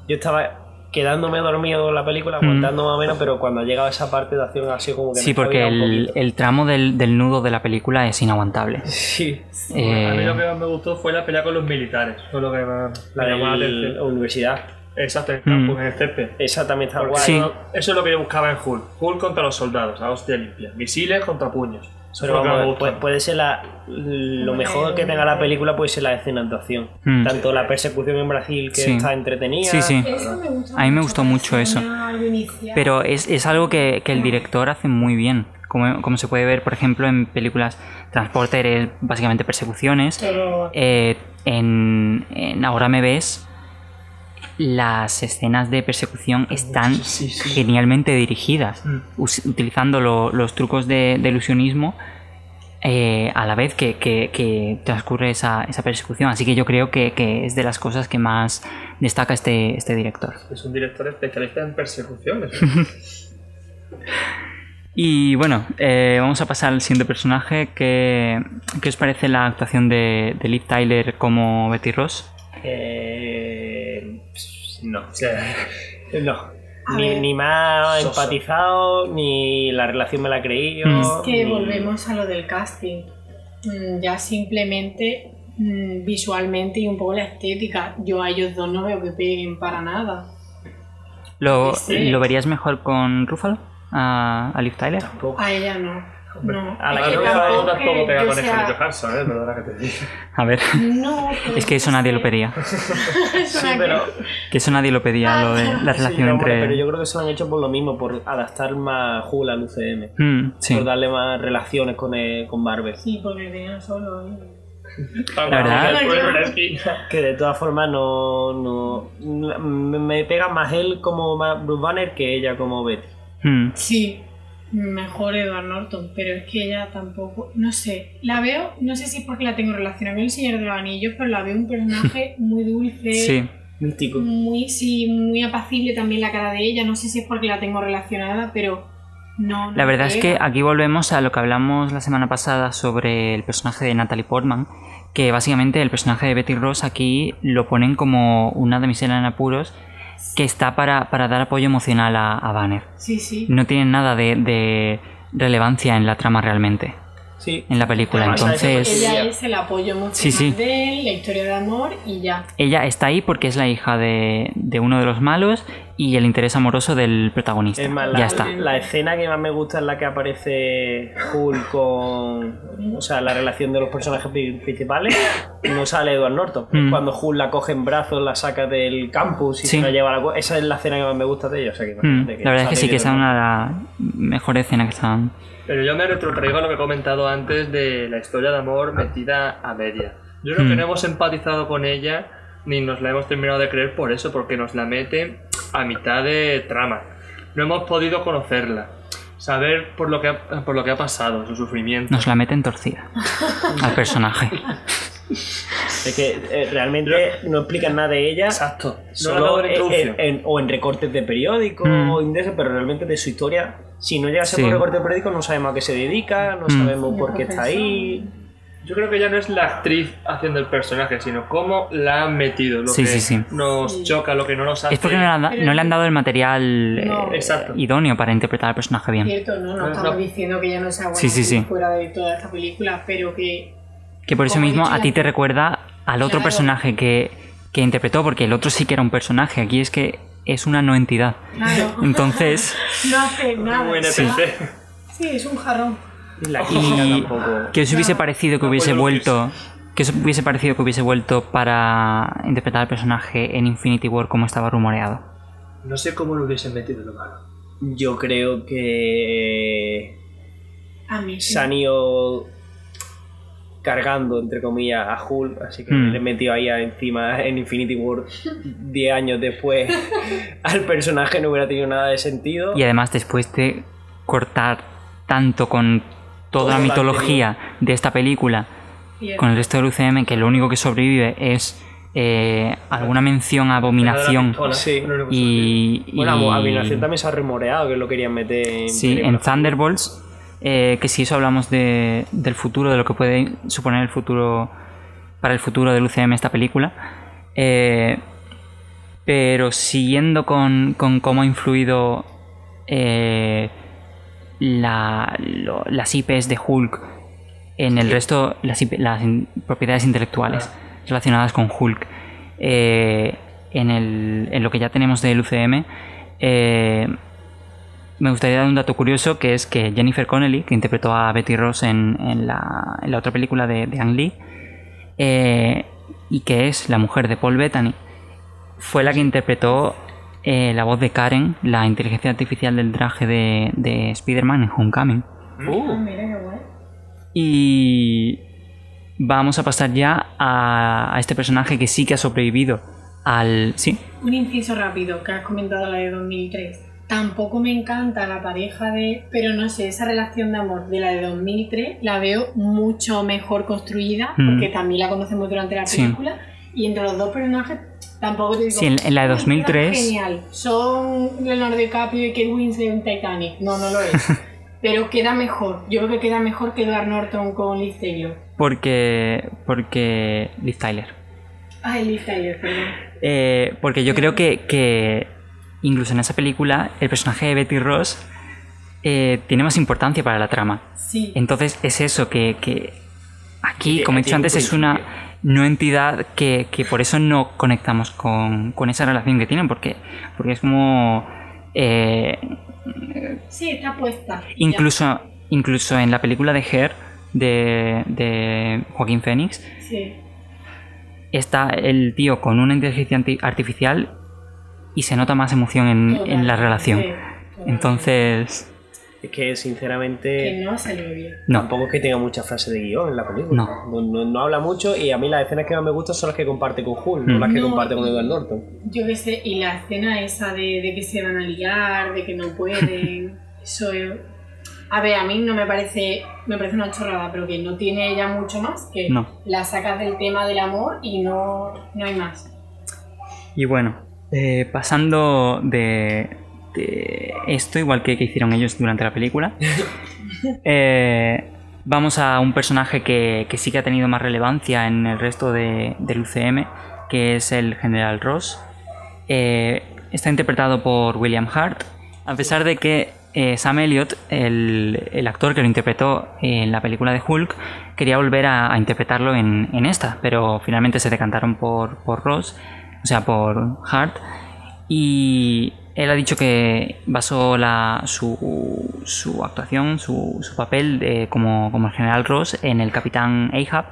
yo estaba quedándome dormido en la película, Mm. aguantando más o menos, pero cuando ha llegado esa parte de acción ha sido como que me Sí, porque el, el tramo del, del nudo de la película es inaguantable. Sí, Eh, A mí lo que más me gustó fue la pelea con los militares. Fue lo que más la de llamó la universidad. Exacto, en el campus, Mm. en el césped. Esa también está guay. Sí. eso es lo que yo buscaba en Hulk. Hulk contra los soldados, a hostia limpia. Misiles contra puños. Pero vamos, puede, puede ser la, lo mejor que tenga la película puede ser la escena de actuación. Mm. Tanto la persecución en Brasil que Sí. está entretenida. Sí, sí. A mí me gustó mucho eso. Pero es, es algo que, que el director hace muy bien. Como, como se puede ver, por ejemplo, en películas Transporter, es básicamente persecuciones. Todo- Eh, en, en Ahora me ves, las escenas de persecución están Sí, sí. genialmente dirigidas, Mm. utilizando lo- los trucos de, de ilusionismo eh, a la vez que, que- que transcurre esa, esa persecución. Así que yo creo que, que es de las cosas que más destaca este, este director. Es un director especialista en persecuciones. Y bueno, eh, vamos a pasar al siguiente personaje. ¿Qué, qué os parece la actuación de, de Liv Tyler como Betty Ross? Eh, no. o sea, No. Ni, ni me ha Sosa. empatizado, ni la relación me la he creído. Mm. Es que ni- volvemos a lo del casting. Mm, Ya simplemente mm, visualmente y un poco la estética. Yo a ellos dos no veo que peguen para nada. ¿Lo, Sí. ¿lo verías mejor con Ruffalo? ¿A, a Liv Tyler? Tampoco. A ella no. No, A la es que que no tampoco tampoco que pega yo con sea- Scarlett Johansson, ¿eh? Perdona que te diga. A ver, No, es que eso nadie lo pedía. Sí, no pero, Que eso nadie lo pedía, lo de la sí, relación no, hombre, entre... pero yo creo que se lo han hecho por lo mismo, por adaptar más Hulk al UCM. Mm, sí. Por darle más relaciones con, el- con Marvel. Sí, porque tenían solo. ¿eh? La verdad- Que de todas formas no, no me pega más él como Bruce Banner que ella como Betty. Mm, Sí, mejor Edward Norton, pero es que ella tampoco, no sé, la veo, no sé si es porque la tengo relacionada con el Señor de los Anillos, pero la veo un personaje muy dulce, sí. Místico. muy, sí, muy apacible también la cara de ella, no sé si es porque la tengo relacionada, pero no. no La verdad es que aquí volvemos a lo que hablamos la semana pasada sobre el personaje de Natalie Portman, que básicamente el personaje de Betty Ross aquí lo ponen como una damisela en apuros que está para, para dar apoyo emocional a, a Banner. Sí, sí. No tienen nada de, de relevancia en la trama realmente, Sí. en la película. Además, Entonces, Ella es el apoyo emocional Sí, sí. de él, la historia de amor y ya. ella está ahí porque es la hija de, de uno de los malos y el interés amoroso del protagonista. Es más, ya la, está. la escena que más me gusta es la que aparece Hulk con. O sea, la relación de los personajes pri- principales. No sale Edward Norton. Mm. Cuando Hulk la coge en brazos, la saca del campus y Sí. se la lleva a la. Esa es la escena que más me gusta de ella. O sea, que Mm, la verdad es que sí, que esa es una de las mejores escenas que están. Pero yo me retrotraigo a lo que he comentado antes de la historia de amor metida a media. Yo creo que Hmm. no hemos empatizado con ella ni nos la hemos terminado de creer por eso, porque nos la mete a mitad de trama. No hemos podido conocerla, saber por lo que ha, por lo que ha pasado, su sufrimiento. Nos la meten torcida al personaje. Es que eh, realmente no explican nada de ella. Exacto. No Solo dado la en- introducción. en- en- o en recortes de periódicos Mm. o de eso, pero realmente de su historia, si no llega a ser Sí. por recortes de periódicos, no sabemos a qué se dedica, no Mm. sabemos por qué está ahí. Yo creo que ya no es la actriz haciendo el personaje, sino cómo la han metido. Lo Sí, que sí, sí. nos choca, lo que no nos hace. Es porque no le han, da- no le han dado el material eh, No. Idóneo para interpretar al personaje bien. Cierto, no, no No, estamos no. diciendo que ella no sea buena Sí, sí, sí. fuera de toda esta película, pero que Que por eso mismo a ti te recuerda al otro Claro. personaje que, que interpretó, porque el otro sí que era un personaje. Aquí es que es una no entidad. claro, Entonces, no hace nada. Un Sí. NPC. Sí, es un jarrón. Y la química y tampoco. que os hubiese No. parecido que hubiese vuelto. Que os hubiese parecido que hubiese vuelto para interpretar al personaje en Infinity War como estaba rumoreado. No sé cómo lo hubiesen metido lo malo. Yo creo que A mí sí. se han ido cargando, entre comillas, a Hulk, así que Mm. le he metido ahí encima en Infinity War 10 años después al personaje no hubiera tenido nada de sentido. Y además, después de cortar tanto con toda la mitología de esta película, con el resto del UCM, que lo único que sobrevive es eh, alguna mención a abominación. Sí. Y, Bueno, y- Abominación también se ha rumoreado que lo querían meter en Sí, en. Thunderbolts, eh, que si eso hablamos de, del futuro, de lo que puede suponer el futuro para el futuro del UCM esta película, eh, Pero siguiendo con, con cómo ha influido eh, la- lo- las IPs de Hulk en el resto, las, IP las in- propiedades intelectuales relacionadas con Hulk, eh, en, el- en lo que ya tenemos del UCM, eh, me gustaría dar un dato curioso que es que Jennifer Connelly, que interpretó a Betty Ross en, en la, en la otra película de, de Ang Lee, eh, y que es la mujer de Paul Bettany, fue la que interpretó eh, la voz de Karen, la inteligencia artificial del traje de, de Spider-Man en Homecoming. Ah, mira qué guay. Y vamos a pasar ya a, a este personaje que sí que ha sobrevivido al... ¿Sí? Un inciso rápido, que has comentado la de 2003. Tampoco me encanta la pareja de... Pero no sé, esa relación de amor de la de 2003 la veo mucho mejor construida, Mm. porque también la conocemos durante la Sí. película. Y entre los dos personajes tampoco te digo... Sí, en- en la de "Uy, 2003 queda Genial, son Leonardo DiCaprio y Kate Winslet en Titanic. No, no lo es. pero queda mejor. Yo creo que queda mejor que Edward Norton con Liz Taylor. Porque... Porque... Liz Tyler. Ay, Liz Taylor, perdón. Eh, porque yo creo que, que incluso en esa película el personaje de Betty Ross eh, tiene más importancia para la trama. Sí. Entonces es eso, que, que aquí, como he dicho antes, es una no entidad que, que por eso no conectamos con, con esa relación que tienen, porque, porque es como... eh, Sí, está puesta. incluso, incluso en la película de Her de, de Joaquín Phoenix. Sí. está el tío con una inteligencia artificial y se nota más emoción en, en la relación. Entonces, Es que Que sinceramente no ha salido bien. no. tampoco es que tenga mucha frase de guion en la película. No. No, no- no habla mucho y a mí las escenas que más me gustan son las que comparte con Hulk, Mm. no las que No, comparte con Edward Norton. Yo qué sé, y la escena esa de, de que se van a liar, de que no pueden, eso es... A ver, a mí no me parece, me parece una chorrada, pero que no tiene ella mucho más, que No. la sacas del tema del amor y no, no hay más. Y bueno, eh, pasando de, de esto, igual que, que hicieron ellos durante la película, eh, vamos a un personaje que, que sí que ha tenido más relevancia en el resto de- del UCM, que es el General Ross. Eh, está interpretado por William Hart, a pesar de que eh, Sam Elliott, el, el actor que lo interpretó en la película de Hulk, quería volver a, a interpretarlo en, en esta, pero finalmente se decantaron por, por Ross, o sea, por Hart, y él ha dicho que basó la, su, su actuación, su, su papel de- como, como el general Ross en el capitán Ahab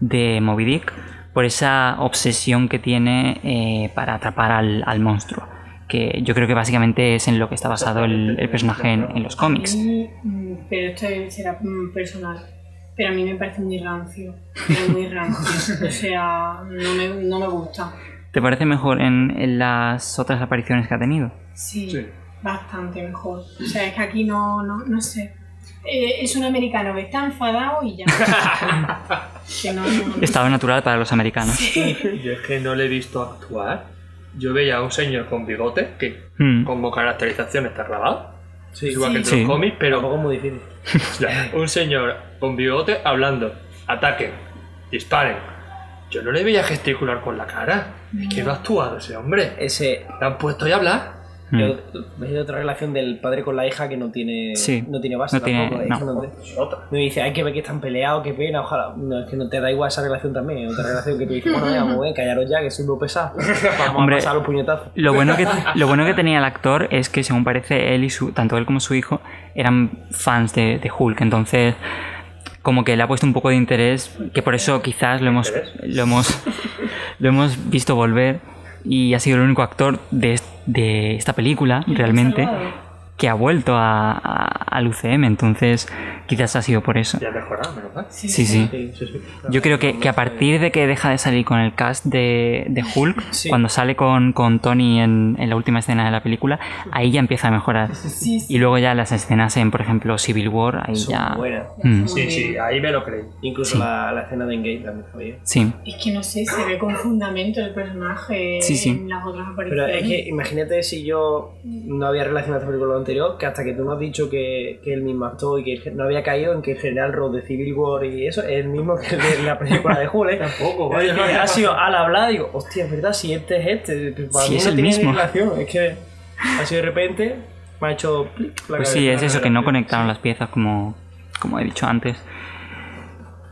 de Moby Dick, por esa obsesión que tiene eh, para atrapar al, al monstruo. Que yo creo que básicamente es en lo que está basado el, el personaje en, en los cómics. Mm, pero esto será mm, personal. Pero a mí me parece muy rancio. Pero muy rancio. o sea, no me, no me gusta. ¿Te parece mejor en, en las otras apariciones que ha tenido? Sí, Sí. bastante mejor. O sea, es que aquí no, no, no sé. Eh, es un americano que está enfadado y ya. que no, no- Estado natural para los americanos. Yo es que no le he visto actuar. Yo veía a un señor con bigote que Mm. como caracterización está grabado. Sí, igual que en Sí. los cómics, pero Tampoco es muy difícil. Ya, un señor con bigote hablando. Ataquen, disparen. Yo no le veía gesticular con la cara. Es que no ha actuado ese hombre. Ese Le han puesto a hablar. Mm. es otra relación del padre con la hija que no tiene Sí. no tiene base No tiene- tampoco. Es no. Otra. Me dice, hay que ver que están peleados, qué pena, ojalá. No, es que no te da igual esa relación también. Es otra relación que tú dices, bueno, vamos, ven, callaros ya, que soy muy pesado. Vamos Hombre. a pasar los puñetazos. Lo bueno, que, lo bueno que tenía el actor es que, según parece, él y su, tanto él como su hijo eran fans de, de Hulk. Entonces, como que le ha puesto un poco de interés, que por eso quizás lo hemos, lo hemos, lo hemos visto volver. Y ha sido el único actor de, de esta película, realmente. Que ha vuelto a, a- al UCM. Entonces, quizás ha sido por eso. Ya ha mejorado, menos mal. Sí, sí. Sí. Sí, sí. Yo creo que, que a partir de que deja de salir con el cast de, de Hulk, Sí. cuando sale con, con Tony en, en la última escena de la película, ahí ya empieza a mejorar. Sí, sí. Y luego ya las escenas en, por ejemplo, Civil War, ahí Son ya... buenas. Mm, Sí, sí, ahí me lo creí. Incluso Sí. la, la escena de Engage también bien. sí, Es que no sé, se ve con fundamento el personaje Sí, sí. en las otras Pero apariciones. es que imagínate si yo no había relacionado esta película anterior, que hasta que tú me has dicho que, que el mismo actor y que no había caído en que el general Ross de Civil War y eso es el mismo que el de la película de Hulk. ¿eh? Tampoco, vaya. que ha sido al hablar, digo, hostia, es verdad, si este es este. que Para Sí, mí es no el mismo. relación, es que así de repente me ha hecho. clic la Pues sí, es eso, que no conectaron las piezas como, como he dicho antes.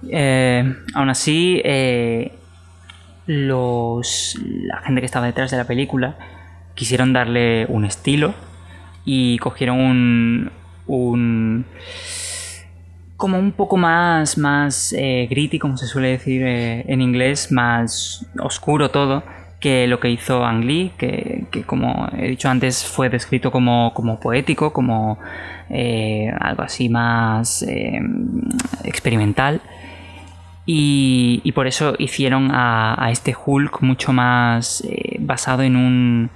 Eh, aún así, eh, los, la gente que estaba detrás de la película quisieron darle un estilo y cogieron un, un como un poco más más eh, gritty como se suele decir eh, en inglés más oscuro todo que lo que hizo Ang Lee que, que como he dicho antes fue descrito como, como poético como eh, algo así más eh, experimental. Y, y por eso hicieron a, a este Hulk mucho más basado en un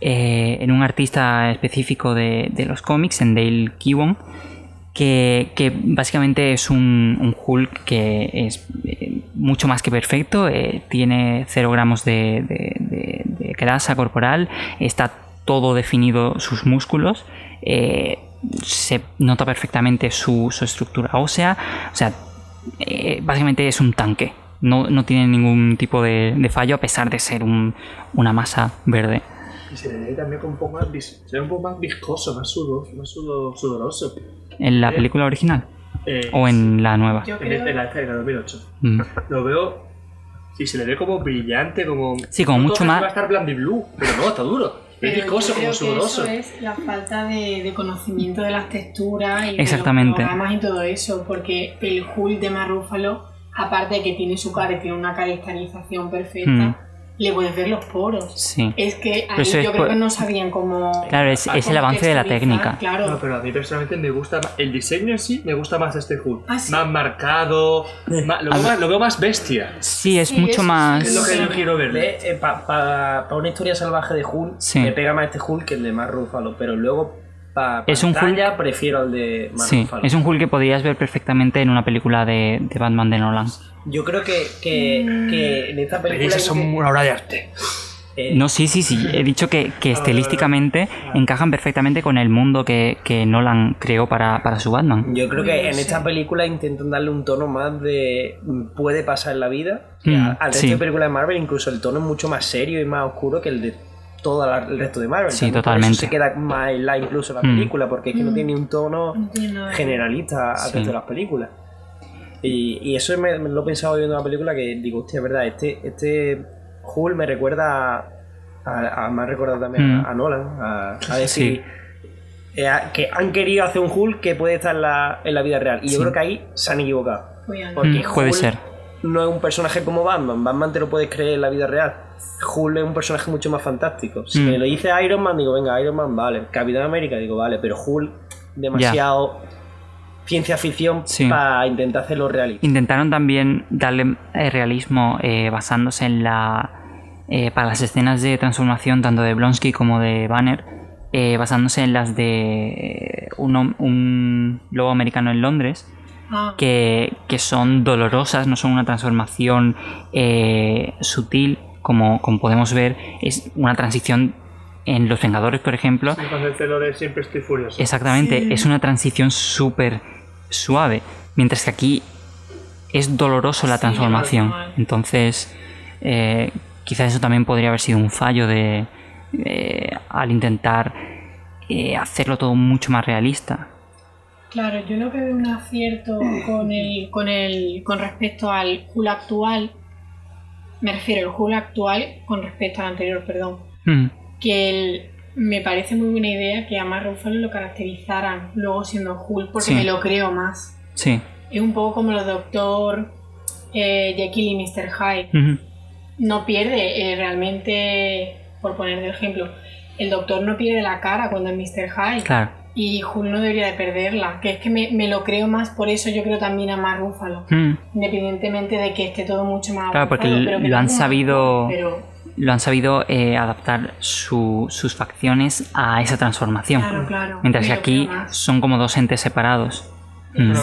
eh, en un artista específico de, los cómics, en Dale Keown, que, básicamente es un, Hulk que es eh, mucho más que perfecto, eh, tiene 0 gramos de, de- de- grasa corporal, está todo definido sus músculos, se nota perfectamente su, estructura ósea, o sea, básicamente es un tanque. No, no tiene ningún tipo de fallo a pesar de ser un- una masa verde. Y se le ve también como un poco más, vis- se ve un poco más viscoso, más, sudor, más sudo- sudoroso. ¿En la película original? Eh, ¿O en la nueva? Yo en, creo en la la 2008. Mm. Lo veo. Y se le ve como brillante, como. Sí, como no mucho que más- Va a estar blandy blue, pero no, está duro. Es Pero viscoso, como que sudoroso. Eso es la falta de, de conocimiento de las texturas y Exactamente. de los programas y todo eso, porque el Hulk de Marrúfalo, aparte de que tiene su cara y tiene una caracterización perfecta, Mm. Le puedes ver los poros. Sí. Es que ahí es yo creo por- que no sabían cómo. Claro, es, es el avance de la técnica. Claro. No, pero a mí personalmente me gusta más- el diseño en sí me gusta más este Hulk. Ah, sí. Más marcado, más- lo, veo más, lo veo más bestia. Sí, es Sí, mucho más... Es lo que yo quiero ver. Para eh, una historia salvaje de Hulk, Sí. me pega más este Hulk que el de Mark Ruffalo, pero luego para Es un pantalla prefiero al de Mark Sí, Ruffalo. es un Hulk que podrías ver perfectamente en una película de, de Batman de Nolan. Yo creo que, que, que en esta película... Esas son que- una obra de arte. eh, No, sí, sí, sí. He dicho que, que estilísticamente encajan perfectamente con el mundo que, que Nolan creó para, para su Batman. Yo creo que en esta película intentan darle un tono más de mm, puede pasar en la vida. Mm, al resto sí. de películas de Marvel incluso el tono es mucho más serio y más oscuro que el de todo la- el resto de Marvel. Sí, También totalmente. se queda más en la incluso la Mm. película porque es que no tiene un tono generalista al Sí. resto de las películas. Y, y eso me, me lo he pensado viendo la película que digo, hostia, es verdad, este, este Hulk me recuerda a, a- a- me ha recordado también Mm. a, a Nolan, a, a decir eh, a- que han querido hacer un Hulk que puede estar en la, en la vida real. Y yo creo que ahí se han equivocado. Porque Mm, puede Hulk ser. no es un personaje como Batman. Batman te lo puedes creer en la vida real. Hulk es un personaje mucho más fantástico. Si Mm. me lo dice Iron Man, digo, venga, Iron Man, vale. Capitán América, digo, vale. Pero Hulk, demasiado ciencia ficción Sí. para intentar hacerlo realista. Intentaron también darle eh, realismo eh, basándose en la. eh, para las escenas de transformación, tanto de Blonsky como de Banner, eh, basándose en las de un, lobo americano en Londres, Ah, que, que son dolorosas, no son una transformación eh, sutil, como, como podemos ver, es una transición en Los Vengadores, por ejemplo. Sí, Cuando el siempre estoy furioso. Exactamente, Sí. es una transición súper suave, mientras que aquí es doloroso la transformación. Entonces, eh, quizás eso también podría haber sido un fallo de eh, al intentar eh, hacerlo todo mucho más realista. Claro, yo lo que veo un acierto con el, con el, con respecto al Hulk actual, me refiero al Hulk actual con respecto al anterior, perdón, Mm, que el- me parece muy buena idea que a Mark Ruffalo lo caracterizaran luego siendo Hulk, porque Sí. me lo creo más. sí. Es un poco como los Doctor eh, Jekyll y Mr. Hyde. No pierde eh, realmente, por poner de ejemplo, el Doctor no pierde la cara cuando es Mr. Hyde. Claro. Y Hulk no debería de perderla, que es que me, me lo creo más, por eso yo creo también a Mark Ruffalo. Mm, Independientemente de que esté todo mucho más Claro, porque pero lo han sabido- Pero, Lo han sabido eh, adaptar su- sus facciones a esa transformación. claro, claro. Mientras que aquí son como dos entes separados. Mm.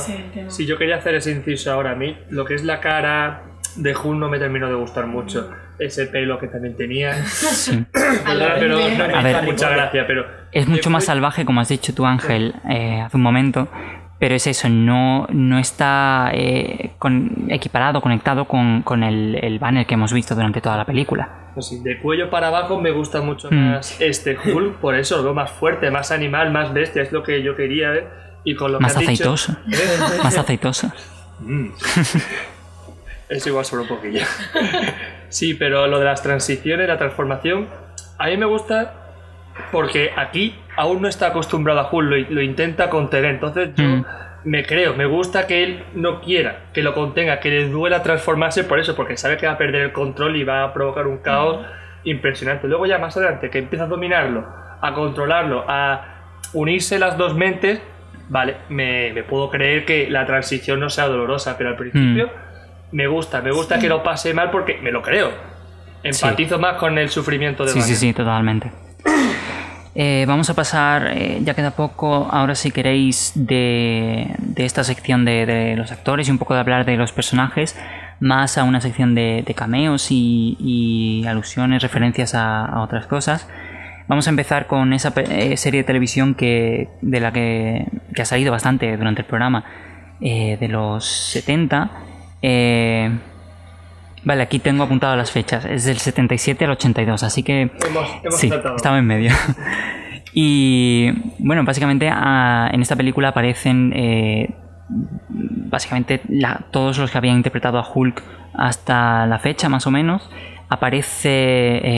Si yo quería hacer ese inciso ahora a mí, lo que es la cara de Hulk no me terminó de gustar mucho. Ese pelo que también tenía. Sí. Pero no A ver. mucha gracia, pero. Es mucho más salvaje, como has dicho tú, Ángel, eh, hace un momento. Pero es eso, no, no está eh, con- equiparado, conectado con, con el, el banner que hemos visto durante toda la película. Pues de cuello para abajo me gusta mucho Mm. más este Hulk, por eso lo veo más fuerte, más animal, más bestia, es lo que yo quería ver. Y con lo Más que has dicho- aceitoso. Más aceitoso. Mm. Eso igual sobre un poquillo. Sí, pero lo de las transiciones, la transformación, a mí me gusta porque aquí aún no está acostumbrado a Hulk, lo, lo intenta contener. Entonces yo Mm. me creo, me gusta que él no quiera, que lo contenga, que le duela transformarse por eso, porque sabe que va a perder el control y va a provocar un caos impresionante. Luego ya más adelante, que empieza a dominarlo, a controlarlo, a unirse las dos mentes, vale, me, me puedo creer que la transición no sea dolorosa, pero al principio me gusta, me gusta que lo pase mal porque me lo creo. Empatizo más con el sufrimiento de Sí, sí, sí, totalmente. Eh, vamos a pasar, eh, ya queda poco, ahora si queréis, de, de esta sección de, los actores y un poco de hablar de los personajes, más a una sección de, cameos y, alusiones, referencias a, otras cosas. Vamos a empezar con esa eh, serie de televisión que, de la que, que ha salido bastante durante el programa, eh, de los 70. Eh, vale, aquí tengo apuntado las fechas, es del 77 al 82, así que Hemos, hemos sí, tratado. estaba en medio. y bueno, básicamente ah, en esta película aparecen eh, básicamente la- todos los que habían interpretado a Hulk hasta la fecha, más o menos. Aparece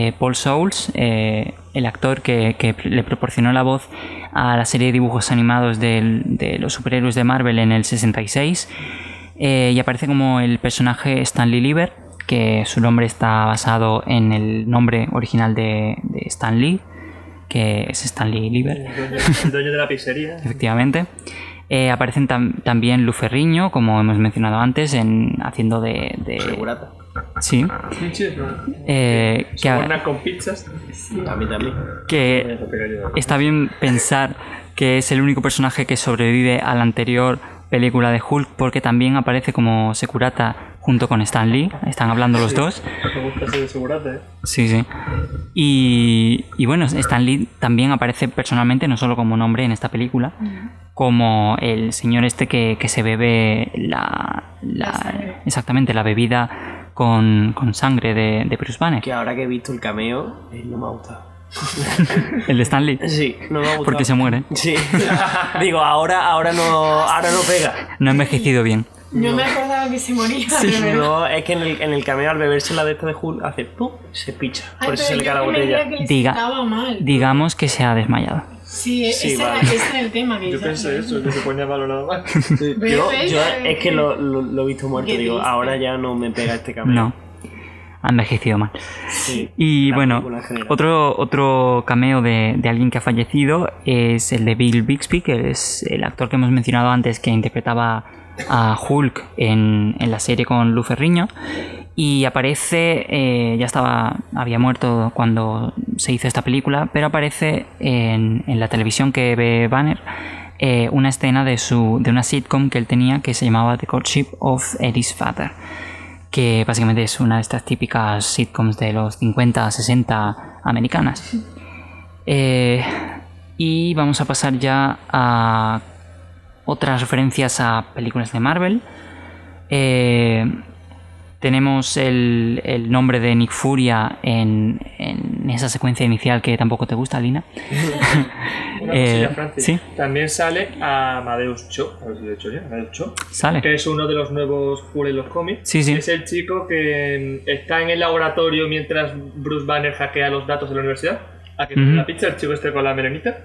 eh, Paul Souls, eh, el actor que, que le proporcionó la voz a la serie de dibujos animados de los superhéroes de Marvel en el 66. Eh, y aparece como el personaje Stanley Lieber, que su nombre está basado en el nombre original de, de Stan Lee, que es Stanley Lieber, El dueño, el dueño de la pizzería. efectivamente. Eh, aparecen tam- también Lu Ferriño, como hemos mencionado antes, en, haciendo de... de- Segurata. sí. Eh, que, con pizzas. También, también. que está bien pensar que es el único personaje que sobrevive a la anterior película de Hulk porque también aparece como Securata junto con Stan Lee. Están hablando los dos. Me gusta ser de ¿eh? Sí, sí. Y, y bueno, Stan Lee también aparece personalmente, no solo como nombre en esta película, como el señor este que, que se bebe la, la- La sangre. exactamente la bebida con, con sangre de, de Bruce Banner. Que ahora que he visto el cameo, él no me ha gustado. El de Stan Lee. Sí, no me ha gustado. Porque se muere. Sí. Digo, ahora, ahora no, ahora no pega. No ha envejecido bien. Yo me acordaba que se moría. verdad. No, es que en el, en el cameo al beberse la de esta de Hulk hace pum, se picha. Ay, Por eso se le cae la botella. que Diga- mal. Digamos que se ha desmayado. Sí, Sí, ese, vale. era, ese era el tema que Yo pensé eso, que se ponía malo nada más. Yo, yo es que lo, lo- lo he visto muerto, digo, triste. ahora ya no me pega este cameo. No. Ha envejecido mal. Sí. Y bueno, otro, otro cameo de, de alguien que ha fallecido es el de Bill Bixby, que es el actor que hemos mencionado antes que interpretaba a Hulk en, en la serie con Lu Ferriño. Y aparece, eh, ya estaba, había muerto cuando se hizo esta película, pero aparece en, en la televisión que ve Banner eh, una escena de, su, de una sitcom que él tenía que se llamaba The Courtship of Eddie's Father que básicamente es una de estas típicas sitcoms de los 50, 60 americanas. Eh, y vamos a pasar ya a otras referencias a películas de Marvel. Eh, tenemos el, el nombre de Nick Furia en, en esa secuencia inicial que tampoco te gusta, Lina. Una Eh, Francis. sí. También sale a Amadeus Cho, a ver si lo he hecho ya, Amadeus Cho, Sale. que es uno de los nuevos Hulk en los cómics. Sí, sí. Es el chico que mm, está en el laboratorio mientras Bruce Banner hackea los datos de la universidad. A que Ujú. la pizza, el chico este con la melenita.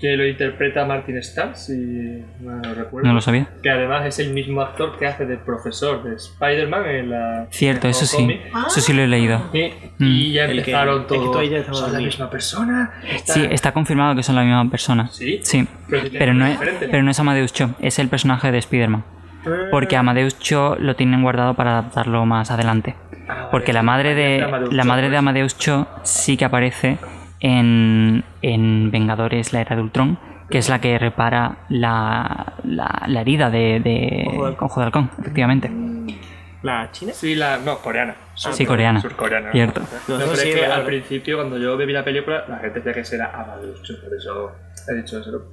Que lo interpreta Martin Starr, si no recuerdo. No lo sabía. Que además es el mismo actor que hace de profesor de Spider-Man en la. Cierto, en eso sí. cómics. Eso sí lo he leído. Sí, Mm. Y ya El que- empezaron es que todos. estaba ¿Son la misma persona? Está- Sí, está confirmado que son la misma persona. Sí. Sí. Pero tiene Pero no, es, diferente. pero no es Amadeus Cho, es el personaje de Spider-Man. Porque Amadeus Cho lo tienen guardado para adaptarlo más adelante. Ah. Porque la madre de la madre de pues. Amadeus Cho sí que aparece en, en Vengadores la era de Ultron, que es la que repara la, la, la herida de, de Ojo de halcón. Ojo de Halcón, efectivamente. ¿La china? Sí, la. No, coreana. Sur- Sí, coreana. Surcoreana. Cierto. No, No, pero sí, es que al principio, cuando yo vi la película, la gente decía que ese era Amadeus. Por eso he dicho eso.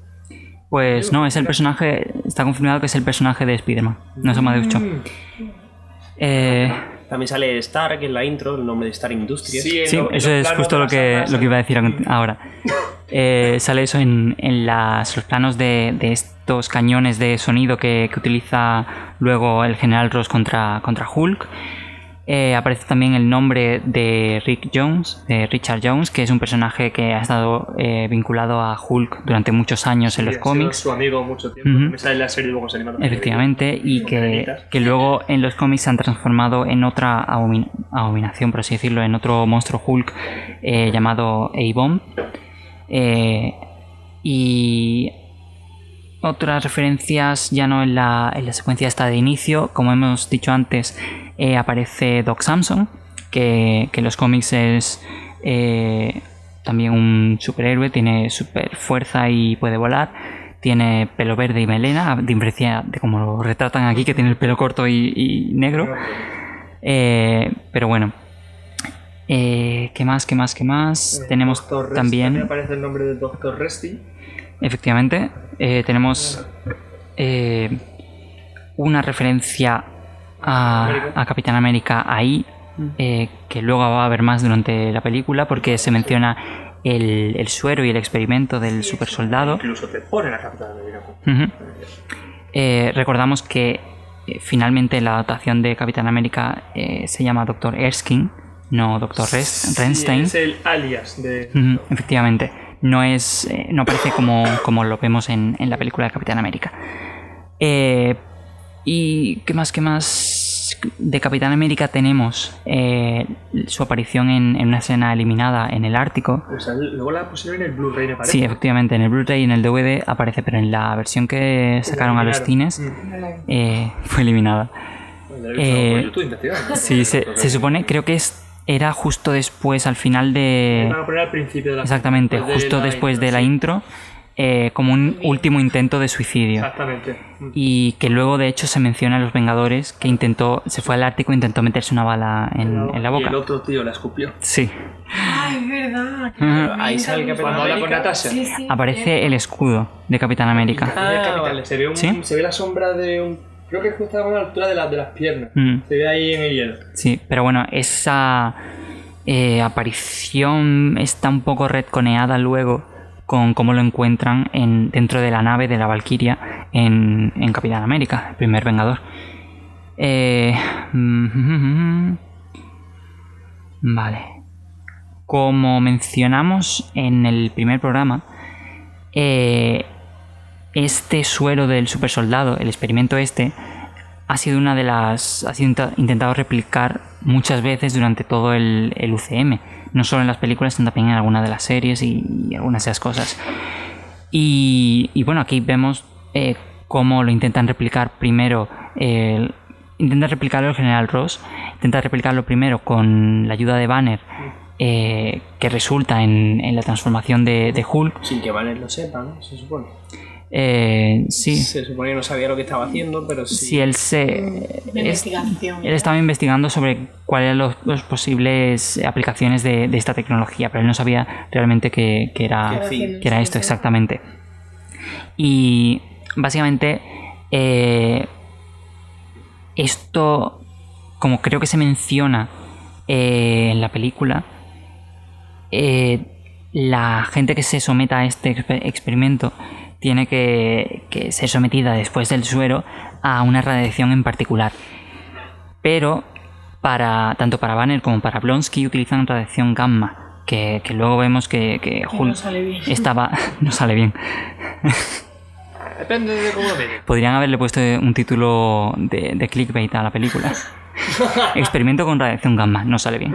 Pues no, es el personaje. Está confirmado que es el personaje de Spider-Man. No es Amadeus Cho. Mm. Eh, También sale Stark en la intro, el nombre de Stark Industries. Sí, eso es justo lo que, lo que iba a decir ahora. Eh, sale eso en, en las, los planos de, de estos cañones de sonido que, que utiliza luego el general Ross contra, contra Hulk. Eh, aparece también el nombre de Rick Jones, de Richard Jones, que es un personaje que ha estado eh, vinculado a Hulk durante muchos años en Sí, los sido cómics. su amigo mucho tiempo. Ujú. También sale en la serie luego se anima. Efectivamente, y que, que luego en los cómics se han transformado en otra abomin- abominación, por así decirlo, en otro monstruo Hulk eh, llamado A-Bomb. Eh, y otras referencias ya no en la, en la secuencia esta de inicio, como hemos dicho antes, eh, aparece Doc Samson, que, que en los cómics es eh, también un superhéroe, tiene super fuerza y puede volar. Tiene pelo verde y melena, a diferencia de como lo retratan aquí, que tiene el pelo corto y, y negro. Eh, pero bueno. Eh, ¿Qué más? ¿Qué más? ¿Qué más? Tenemos Doctor Rest, también... aparece el nombre de Doctor Resty. Efectivamente, eh, tenemos una referencia a, a Capitán América ahí, eh, que luego va a haber más durante la película, porque se menciona el, el suero y el experimento del super soldado. Incluso te ponen a Capitán América. Eh, recordamos que eh, finalmente la adaptación de Capitán América eh, se llama Doctor Erskine, no Doctor Renstein. Sí, es el alias de. Efectivamente. No es. eh, no aparece como, como lo vemos en, en la película de Capitán América. Eh, y qué más, qué más. De Capitán América tenemos eh, su aparición en, en una escena eliminada en el Ártico. O sea, luego la pusieron en el Blu-ray, me parece. Sí, efectivamente, en el Blu-ray y en el DVD aparece, pero en la versión que sacaron a los cines Mm. eh, fue eliminada. Eh. Sí, se, se supone, creo que es, era justo después, al final de... Van a poner al principio de la Exactamente, después de justo la después intro, de la sí. intro, eh, como un último intento de suicidio. Exactamente. Y que luego, de hecho, se menciona a los Vengadores que intentó, se fue al Ártico e intentó meterse una bala en, en la Y boca. el otro tío la escupió. Sí. Ay, es verdad. Ahí sale el Capitán Cuando habla con América. Natasha. Sí, sí. Aparece el escudo de Capitán América. Ah, vale. se, ve un- ¿Sí? se ve la sombra de un. Creo que justo a la altura de, la- de las piernas. Mm. Se ve ahí en el hielo. Sí, pero bueno, esa eh, aparición está un poco retconeada luego con cómo lo encuentran en, dentro de la nave de la Valkyria en, en Capitán América, el primer Vengador. Eh, vale. Como mencionamos en el primer programa, eh, este suero del super soldado, el experimento este, ha sido una de las. ha sido int- intentado replicar muchas veces durante todo el, el UCM. No solo en las películas, sino también en algunas de las series y, y algunas de esas cosas. Y, bueno, aquí vemos eh, cómo lo intentan replicar primero. eh, intenta replicarlo el general Ross. Intenta replicarlo primero con la ayuda de Banner. eh, que resulta en, en la transformación de, de Hulk. Sin que Banner lo sepa, ¿no? Se supone. Eh, sí, Se supone que no sabía lo que estaba haciendo, pero sí. si él se. Es- investigación. Él estaba investigando sobre cuáles eran los, los posibles aplicaciones de, de esta tecnología, pero él no sabía realmente que, que era, Que era esto exactamente. Y básicamente eh, esto, como creo que se menciona eh, en la película, eh, la gente que se someta a este exper- experimento tiene que, que ser sometida después del suero a una radiación en particular. Pero para tanto para Banner como para Blonsky utilizan radiación gamma, que, que luego vemos que, que Hulk no sale bien. estaba no sale bien. Depende de cómo lo. Podrían haberle puesto un título de, de clickbait a la película. Experimento con radiación gamma, no sale bien.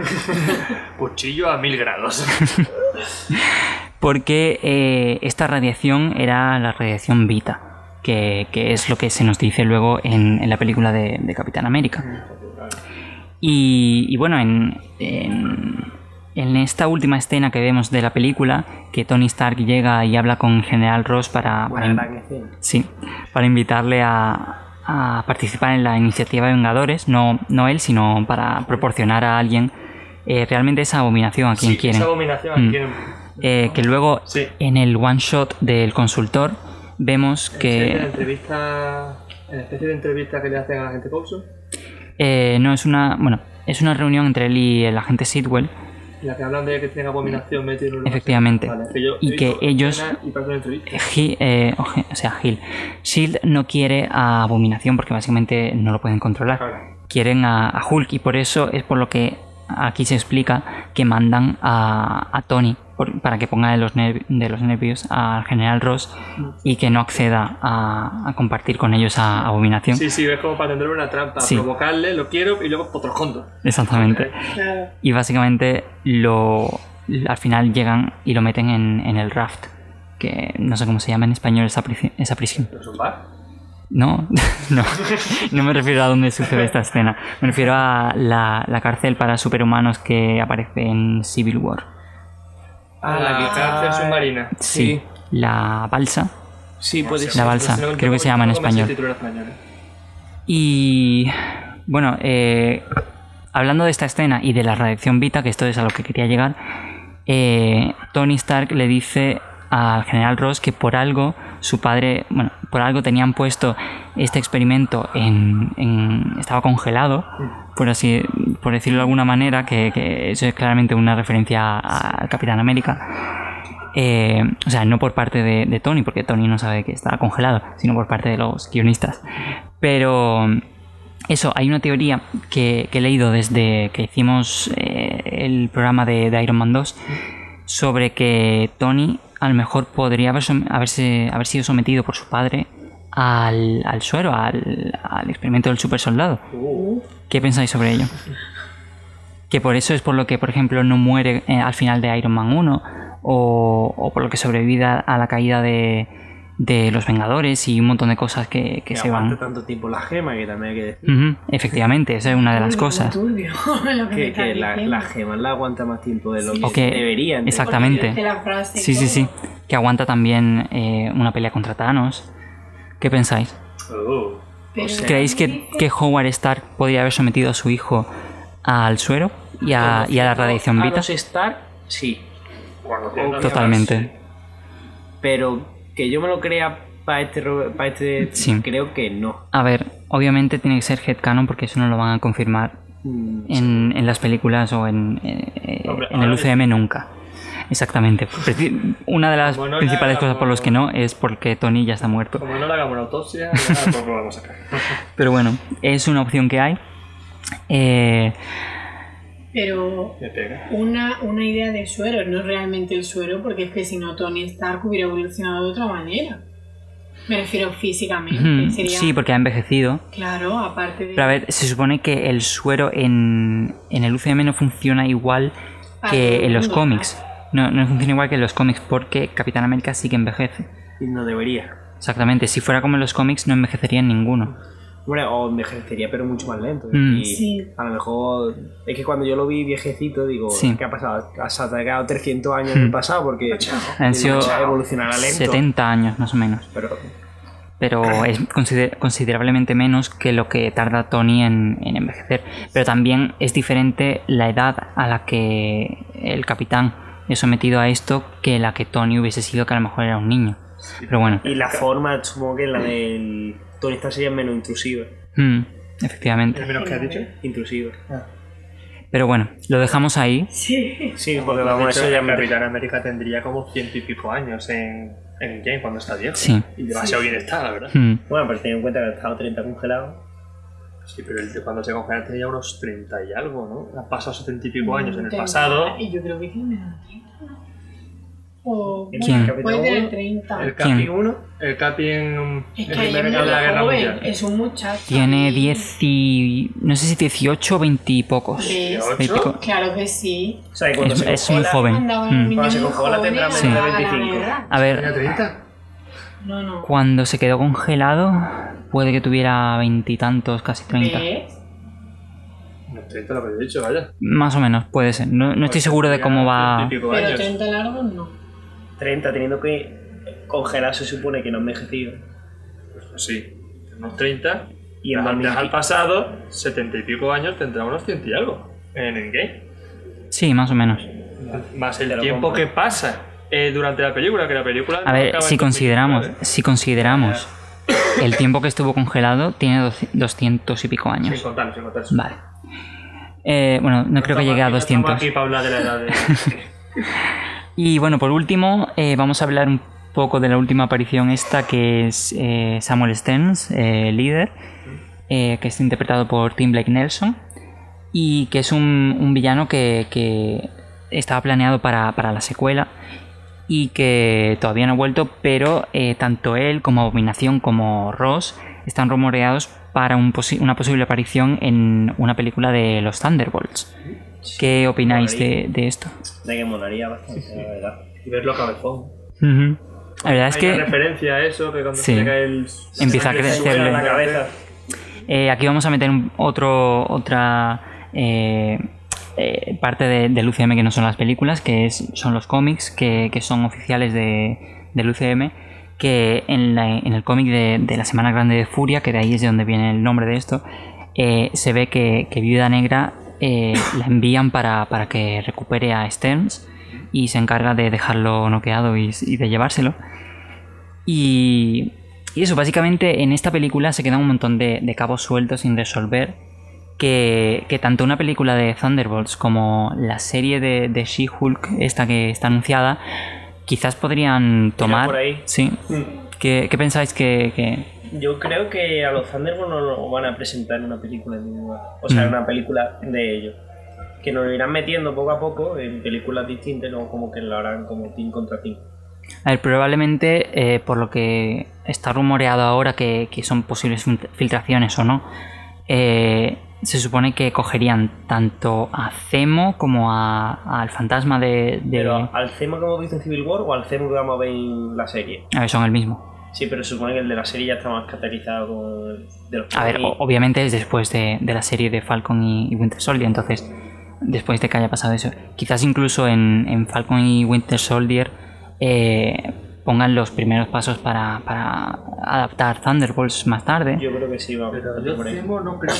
Cuchillo a mil grados. Porque eh, esta radiación era la radiación Vita, que, que es lo que se nos dice luego en, en la película de, de Capitán América. Y, y bueno, en, en, en esta última escena que vemos de la película, que Tony Stark llega y habla con General Ross para, para, gran escena. Sí, para invitarle a, a participar en la iniciativa de Vengadores, no, no él, sino para proporcionar a alguien eh, realmente esa abominación a quien Sí, quieren. Esa abominación Mm. a quien. Eh, que luego Sí. en el one shot del consultor vemos En la que entrevista. En la especie de entrevista que le hacen a la gente Coulson, eh, no es una bueno es una reunión entre él y el agente Sidwell en la que hablan de que tienen abominación metido en Efectivamente. Vale, que yo Y que ellos- Y. He- eh, o sea Hill Shield no quiere a Abominación porque básicamente no lo pueden controlar Claro. quieren a, a Hulk y por eso es por lo que aquí se explica que mandan a, a Tony por- para que ponga de los, de los nervios al general Ross y que no acceda a, a compartir con ellos a Abominación. Sí, sí, es como para tenderle una trampa, Sí. provocarle, lo quiero y luego otros contos. Exactamente. Y básicamente lo al final llegan y lo meten en, en el raft. Que no sé cómo se llama en español esa, prisi- esa prisión. ¿Es un bar? No, no, no me refiero a dónde sucede esta escena. Me refiero a la, la cárcel para superhumanos que aparece en Civil War. Ah, la la que cárcel está- submarina. Sí, la balsa. Sí, puede La ser. balsa, No sé, no creo que se llama en español. ¿eh? Y bueno, eh, hablando de esta escena y de la radiación Vita, que esto es a lo que quería llegar, eh, Tony Stark le dice al general Ross que por algo su padre, bueno, por algo tenían puesto este experimento en, en- estaba congelado, por así, por decirlo de alguna manera, que, eso es claramente una referencia al Capitán América. Eh, o sea, no por parte de, Tony, porque Tony no sabe que está congelado, sino por parte de los guionistas. Pero eso, hay una teoría que, he leído desde que hicimos eh, el programa de, Iron Man 2 sobre que Tony a lo mejor podría haber, haberse, haber sido sometido por su padre al, al suero, al, al experimento del super soldado. ¿Qué pensáis sobre ello? Que por eso es por lo que, por ejemplo, no muere eh, al final de Iron Man 1 o, o por lo que sobrevive a, la caída de, de los Vengadores y un montón de cosas que, que Que se van. tanto tiempo la gema que también hay que decir. Efectivamente, esa es una de las cosas. turbio, lo que Que, la, gema la aguanta más tiempo de lo Sí. que deberían. exactamente. La frase Sí, sí, sí. Que aguanta también eh, una pelea contra Thanos. ¿Qué pensáis? Oh. Sea, ¿Creéis que, que Howard Stark podría haber sometido a su hijo al suero y a, y a la radiación A Vita? los Stark, sí. Totalmente. Pero que yo me lo crea para este, pa' este Sí. creo que no. A ver, obviamente tiene que ser headcanon porque eso no lo van a confirmar Mm, en, en las películas o en, eh, Hombre, en el UCM nunca. Exactamente. Una de las no principales cosas por las que no es porque Tony ya está muerto. Como no le hagamos una autopsia, ya lo vamos a sacar. Pero bueno, es una opción que hay. Eh, Pero una, una idea de suero, no es realmente el suero, porque es que si no Tony Stark hubiera evolucionado de otra manera. Me refiero físicamente. Sería, sí, porque ha envejecido. Claro, aparte de... Pero a ver, se supone que el suero en, en el UCM no funciona igual que en los cómics. No, no funciona igual que en los cómics porque Capitán América sí que envejece. y no debería. Exactamente, si fuera como en los cómics no envejecería en ninguno. Bueno, o envejecería, pero mucho más lento. Mm. Y Sí. a lo mejor. Es que cuando yo lo vi viejecito, digo, Sí. ¿qué ha pasado? Has atacado 300 años en el pasado porque. Han sido evolucionará lento. 70 años más o menos. Pero. Pero es consider- considerablemente menos que lo que tarda Tony en, en envejecer. Pero también es diferente la edad a la que el capitán es sometido a esto que la que Tony hubiese sido que a lo mejor era un niño. Pero bueno, Y la forma, supongo que la del. Tony Stark sería menos intrusiva. mm, efectivamente. ¿El menos que has dicho? Intrusiva. Pero bueno, lo dejamos ahí. Sí. Sí, porque vamos, dicho, eso ya. Capitán América tendría como ciento y pico años en, en Game cuando está viejo. Sí. Y demasiado bien está, la verdad. Mm, Bueno, pero ten en cuenta que ha estado 30 congelado. Sí, pero cuando se congela tenía unos 30 y algo, ¿no? Han pasado 70 y pico años en el pasado. Y yo creo que tiene menos de 30, ¿no? O, ¿Quién? bueno, puede tener Uno? 30. El ¿Quién? Capi 1, el Capi en Es que de la Guerra joven, Mundial. es un muchacho. Tiene y- 10 y... no sé si 18 o 20 y pocos. ¿Ves? ¿Ocho? 20 y pico. Claro que sí. O sea, cuando Es, se es muy congela- joven. Mm. un Cuando se muy congela joven tendrá menos de andaba a la 25. guerra. A ver, ¿Tenía 30? No, no. cuando se quedó congelado, puede que tuviera veintitantos, casi 30. ¿Ves? No, 30 lo había dicho, vaya. Más o menos, puede ser. No, no estoy seguro de cómo va. Ciento y pico Pero años. 30 largos no. 30, teniendo que congelar se supone que no ha envejecido. Pues sí, unos 30 Y en 2000 al pasado, setenta y pico años, tendrá unos ciento y algo en Endgame. Sí, más o menos. Más el tiempo compro. que pasa eh, durante la película, que la película... A no ver, acaba si consideramos, 2019. si consideramos el tiempo que estuvo congelado, tiene doci- 200 y pico Sin años. contar, sin contar. Vale. Eh, bueno, no creo que llegue a aquí- no estamos 200. aquí para hablar de la edad de... Y bueno, por último, eh, vamos a hablar un poco de la última aparición esta, que es eh, Samuel Stearns, eh, líder, que es interpretado por Tim Blake Nelson, y que es un, un villano que, que estaba planeado para, para la secuela y que todavía no ha vuelto, pero eh, tanto él como Abominación como Ross están rumoreados para un posi- una posible aparición en una película de los Thunderbolts. ¿Qué opináis de, de esto? De que molaría bastante, la verdad. y verlo cabezón. La verdad es que una referencia a eso, que cuando Sí. se cae el... Empieza a cabeza. eh, aquí vamos a meter un- otro, otra eh, eh, parte de- del UCM que no son las películas, que son los cómics que, son oficiales de, del UCM, que en, el cómic de, la Semana Grande de Furia, que de ahí es de donde viene el nombre de esto, eh, se ve que, Viuda Negra eh, la envían para, para que recupere a Stearns y se encarga de dejarlo noqueado y, y de llevárselo. Y, y eso, básicamente en esta película se quedan un montón de, de cabos sueltos sin resolver. Que, que tanto una película de Thunderbolts como la serie de, de She-Hulk, esta que está anunciada, quizás podrían tomar. por ahí. Sí. ¿Qué, qué pensáis que.? que- Yo creo que a los Thunderbolts no lo van a presentar en una película individual. O sea, Mm. en una película de ellos. Que nos lo irán metiendo poco a poco en películas distintas, no como que lo harán como team contra team. A ver, probablemente eh, por lo que está rumoreado ahora que, que son posibles fil- filtraciones o no, eh, se supone que cogerían tanto a Zemo como a- al fantasma de. de- Pero al Zemo que hemos visto en Civil War o al Zemo que vamos a ver en la serie. A ver, son el mismo. Sí, pero se supone que el de la serie ya está más catalizado con el de los A ver, obviamente es después de, de la serie de Falcon y, y Winter Soldier, entonces, después de que haya pasado eso, quizás incluso en, en Falcon y Winter Soldier eh, pongan los primeros pasos para, para adaptar Thunderbolts más tarde. Yo creo que sí, va Pero va yo por ahí. No creo.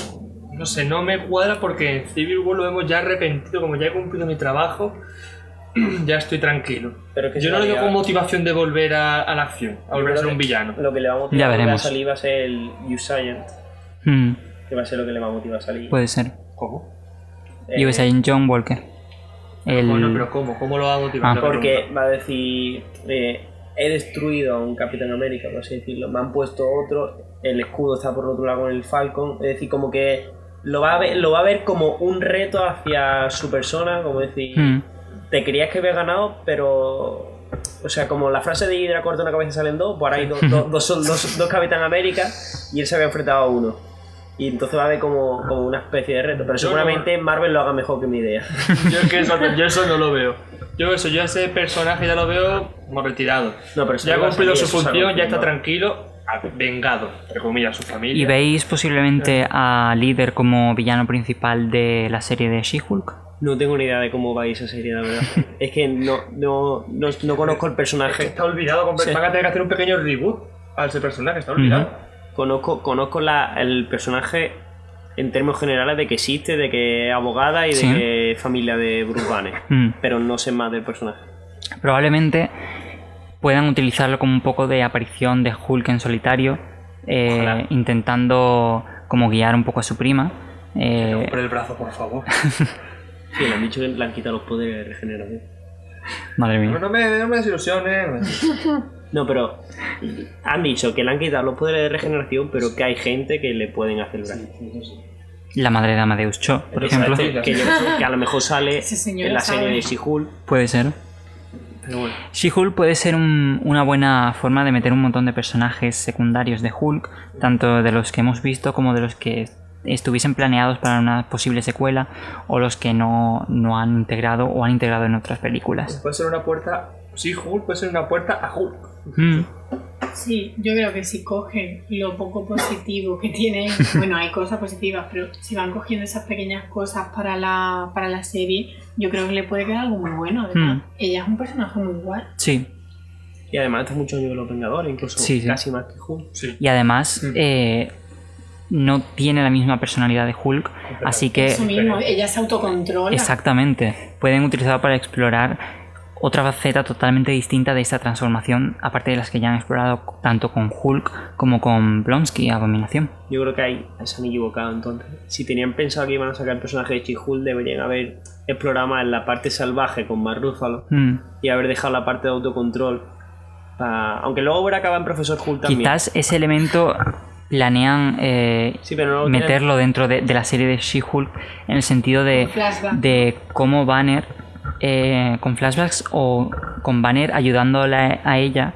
No sé, no me cuadra porque en Civil War lo hemos ya arrepentido, como ya he cumplido mi trabajo, ya estoy tranquilo. Pero que Yo no le veo con motivación de volver a, a la acción, a volver a ser un villano. Lo que le va a Ya motivar a salir va a ser el Usain, Hmm, que va a ser lo que le va a motivar a salir. puede ser. ¿Cómo? Eh, Y ves ahí en John Walker. El... Bueno, pero ¿cómo? ¿Cómo lo va a motivar? Ah. Porque pregunta. va a decir, eh, he destruido a un Capitán América, por así decirlo, me han puesto otro, el escudo está por otro lado con el Falcon, es decir, como que lo va a ver, lo va a ver como un reto hacia su persona, como decir, Hmm, te creías que había ganado, pero... O sea, como la frase de Hydra corta una cabeza y salen dos, pues ahora hay dos, dos, dos, sol- dos- dos Capitán América y él se había enfrentado a uno. Y entonces va a haber como, como una especie de reto. Pero Yo seguramente Marvel lo haga mejor que mi idea. Yo, es que eso, yo eso no lo veo. Yo eso, yo ese personaje ya lo veo como retirado. No, pero Ya ha cumplido su función, ya está tranquilo, ha vengado, entre comillas, a su familia. ¿Y veis posiblemente a Líder como villano principal de la serie de She-Hulk? No tengo ni idea de cómo va esa serie, la verdad. es que no, no, no, no conozco el Es que personaje. está olvidado, compa- Sí. van a tener que hacer un pequeño reboot a ese personaje, está olvidado. Conozco, conozco la, el personaje en términos generales de que existe, de que es abogada y de Sí. que es familia de Bruce Banner. Hmm. Pero no sé más del personaje. Probablemente puedan utilizarlo como un poco de aparición de Hulk en solitario, eh, intentando como guiar un poco a su prima. Eh, Por el brazo, por favor. Sí, le han dicho que le han quitado los poderes de regeneración. madre No, mía. no me, no me desilusiones. No, pero han dicho que le han quitado los poderes de regeneración, pero que hay gente que le pueden hacer daño. La madre de Amadeus Cho, por ejemplo. Que, a lo mejor sale en la sabe. serie de She-Hulk. Puede ser. She-Hulk puede ser un- una buena forma de meter un montón de personajes secundarios de Hulk, tanto de los que hemos visto como de los que estuviesen planeados para una posible secuela o los que no, no han integrado o han integrado en otras películas. Puede ser una puerta. Sí, Hulk puede ser una puerta a Hulk. Mm, Sí, yo creo que si cogen lo poco positivo que tiene, bueno, hay cosas positivas, pero si van cogiendo esas pequeñas cosas para la, para la serie, yo creo que le puede quedar algo muy bueno. además. Hmm. Ella es un personaje muy guay. sí, Y además está mucho años de los Vengadores, incluso Sí, sí. casi más que Hulk. Sí. y además Mm. eh, no tiene la misma personalidad de Hulk, así que Eso mismo, ella se autocontrola. exactamente pueden utilizarlo para explorar otra faceta totalmente distinta de esta transformación, aparte de las que ya han explorado tanto con Hulk como con Blonsky, Abominación. Yo creo que ahí se han equivocado entonces. Si tenían pensado que iban a sacar el personaje de She-Hulk, deberían haber explorado más la parte salvaje con Mark Ruffalo Mm. y haber dejado la parte de autocontrol. pa- Aunque luego hubiera acabado en Profesor Hulk también. Quizás ese elemento planean eh, Sí, pero no lo tienen- meterlo dentro de, de la serie de She-Hulk en el sentido de, de cómo Banner, eh, con flashbacks o con Banner ayudándola a ella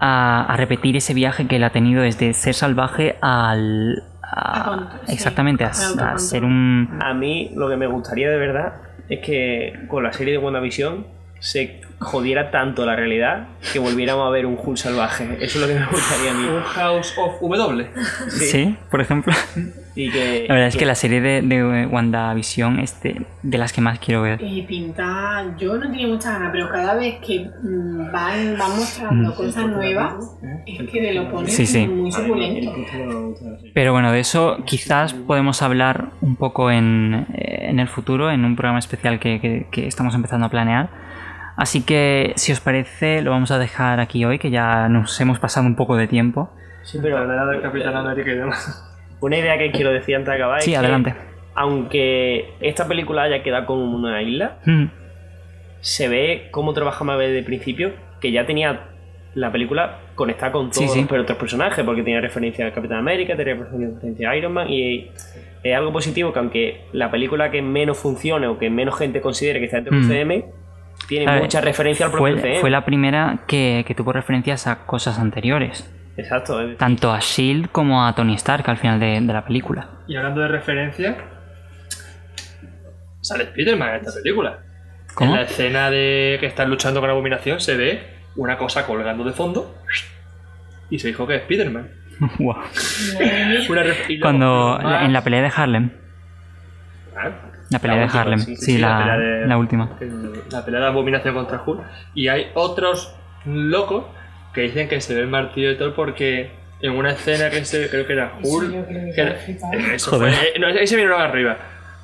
a, a repetir ese viaje que él ha tenido desde ser salvaje al... a- A con- sí, exactamente, a, ser un... A mí lo que me gustaría de verdad es que con la serie de WandaVision se jodiera tanto la realidad que volviéramos a ver un Hulk salvaje. Eso es lo que me gustaría a mí. Un House of W. Sí, por ejemplo. Y que, La verdad es que la serie de, de WandaVision es de, de las que más quiero ver. Y pinta, yo no tenía muchas ganas, pero cada vez que mm, van, van mostrando Mm. cosas nuevas, es que te lo ponen Sí, sí. muy suculento. Pero bueno, de eso quizás podemos hablar un poco en, eh, en el futuro, en un programa especial que, que- que estamos empezando a planear. Así que, si os parece, lo vamos a dejar aquí hoy, que ya nos hemos pasado un poco de tiempo. Sí, Pero edad del Capitán América y demás. Una idea que quiero decir antes de acabar Sí, es que, adelante. aunque esta película haya quedado como una isla, Mm, se ve cómo trabaja desde el principio, que ya tenía la película conectada con todos sí. los otros personajes, porque tenía referencia al Capitán América, tenía referencia a Iron Man, y es algo positivo que aunque la película que menos funcione o que menos gente considere que está dentro del Mm. UCM, tiene ver, mucha referencia al propio fue, UCM. fue la primera que, que tuvo referencias a cosas anteriores. Exacto, es- Tanto a Shield como a Tony Stark al final de, de la película. Y hablando de referencia, sale Spider-Man en esta película. ¿Cómo? En la escena de que están luchando con Abominación se ve una cosa colgando de fondo y se dijo que es Spider-Man. Luego- Cuando más- en la pelea de Harlem. Ah, La pelea de última, Harlem. sí, Sí, sí, la, pelea de- la última. La pelea de Abominación contra Hulk. Y hay otros locos que dicen que se ve el martillo de Thor porque en una escena que se, creo que era Hulk. que estaba flipando. eso Joder. fue- eh, no, ahí se vieron arriba.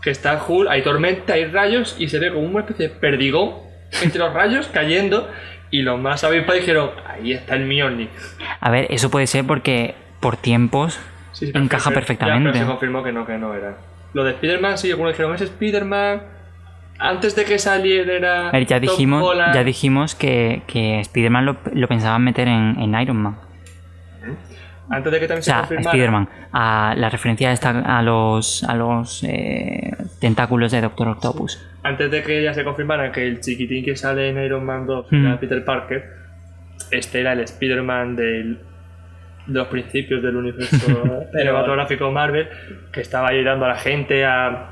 Que está Hulk, hay tormenta, hay rayos y se ve como una especie de perdigón entre los rayos cayendo. Y los más avispados dijeron: Ahí está el Mjolnir. A ver, eso puede ser porque por tiempos Sí, sí, encaja perfectamente. Ya, pero se confirmó que no, que no era. Lo de Spider-Man, sí, algunos dijeron: Es Spider-Man. Antes de que saliera. A ver, ya Tom dijimos, Holland. ya dijimos que, que Spider-Man lo, lo pensaban meter en, en Iron Man. Antes de que también O sea, se. Spider-Man. A la referencia esta a los, a los eh, tentáculos de Doctor Octopus. Antes de que ya se confirmara que el chiquitín que sale en Iron Man 2 Mm. era Peter Parker, este era el Spider-Man del- de los principios del universo cinematográfico Marvel, que estaba ayudando a la gente a.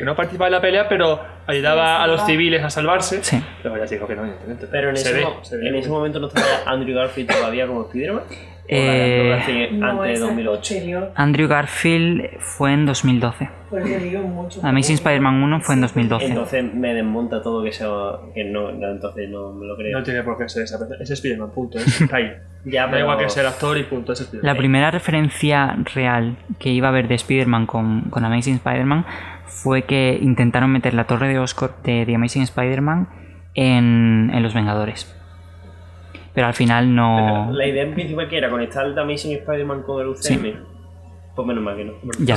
que no participaba en la pelea, pero ayudaba Sí, a los civiles a salvarse. Sí. Pero ya se dijo que no, evidentemente. Pero en, se ese, ve, mo- se ve. en ese momento no estaba Andrew Garfield todavía como Spider-Man. ¿O Eh, antes de esa es 2008. posterior, Andrew Garfield fue en 2012. Por eso digo mucho. Amazing Spider-Man 1 fue en 2012. Entonces me desmonta todo que sea. que no, no, entonces no me lo creo. No tiene por qué ser esa. Es Spider-Man, punto. Es está ahí. ya, Da pero- igual que ser actor y punto. Es Spider-Man. La primera referencia real que iba a haber de Spider-Man con, con Amazing Spider-Man fue que intentaron meter la torre de Oscorp de The Amazing Spider-Man en, en Los Vengadores. Pero al final no. La idea en principio que era conectar el Amazing Spider-Man con el UCM. Sí. Pues menos mal que no. Ya,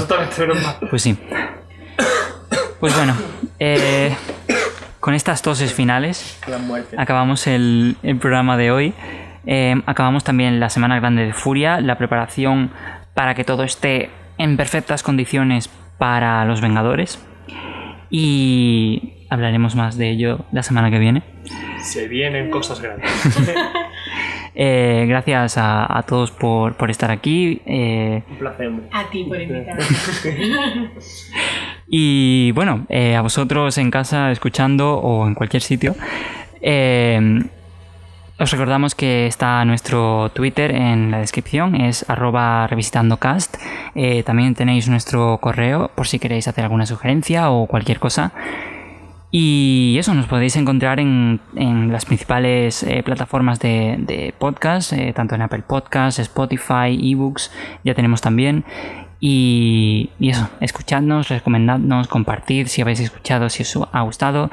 pues sí. Pues bueno, eh, con estas toses finales acabamos el, el programa de hoy. Eh, acabamos también la Semana Grande de Furia, la preparación para que todo esté en perfectas condiciones para los Vengadores. Y hablaremos más de ello la semana que viene. Se vienen cosas grandes. Eh, gracias a, a todos por, por estar aquí. eh, Un placer, hombre. A ti por invitarme. Y bueno, eh, a vosotros en casa escuchando o en cualquier sitio, eh, os recordamos que está nuestro Twitter en la descripción, es arroba revisitandocast. Eh, también tenéis nuestro correo por si queréis hacer alguna sugerencia o cualquier cosa. Y eso, nos podéis encontrar en, en las principales eh, plataformas de, de podcast, eh, tanto en Apple Podcasts, Spotify, eBooks, ya tenemos también. Y, y eso, escuchadnos, recomendadnos, compartid si habéis escuchado, si os ha gustado.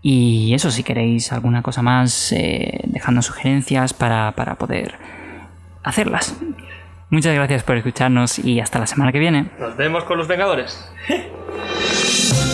Y eso, si queréis alguna cosa más, eh, dejadnos sugerencias para, para poder hacerlas. Muchas gracias por escucharnos y hasta la semana que viene. Nos vemos con los Vengadores.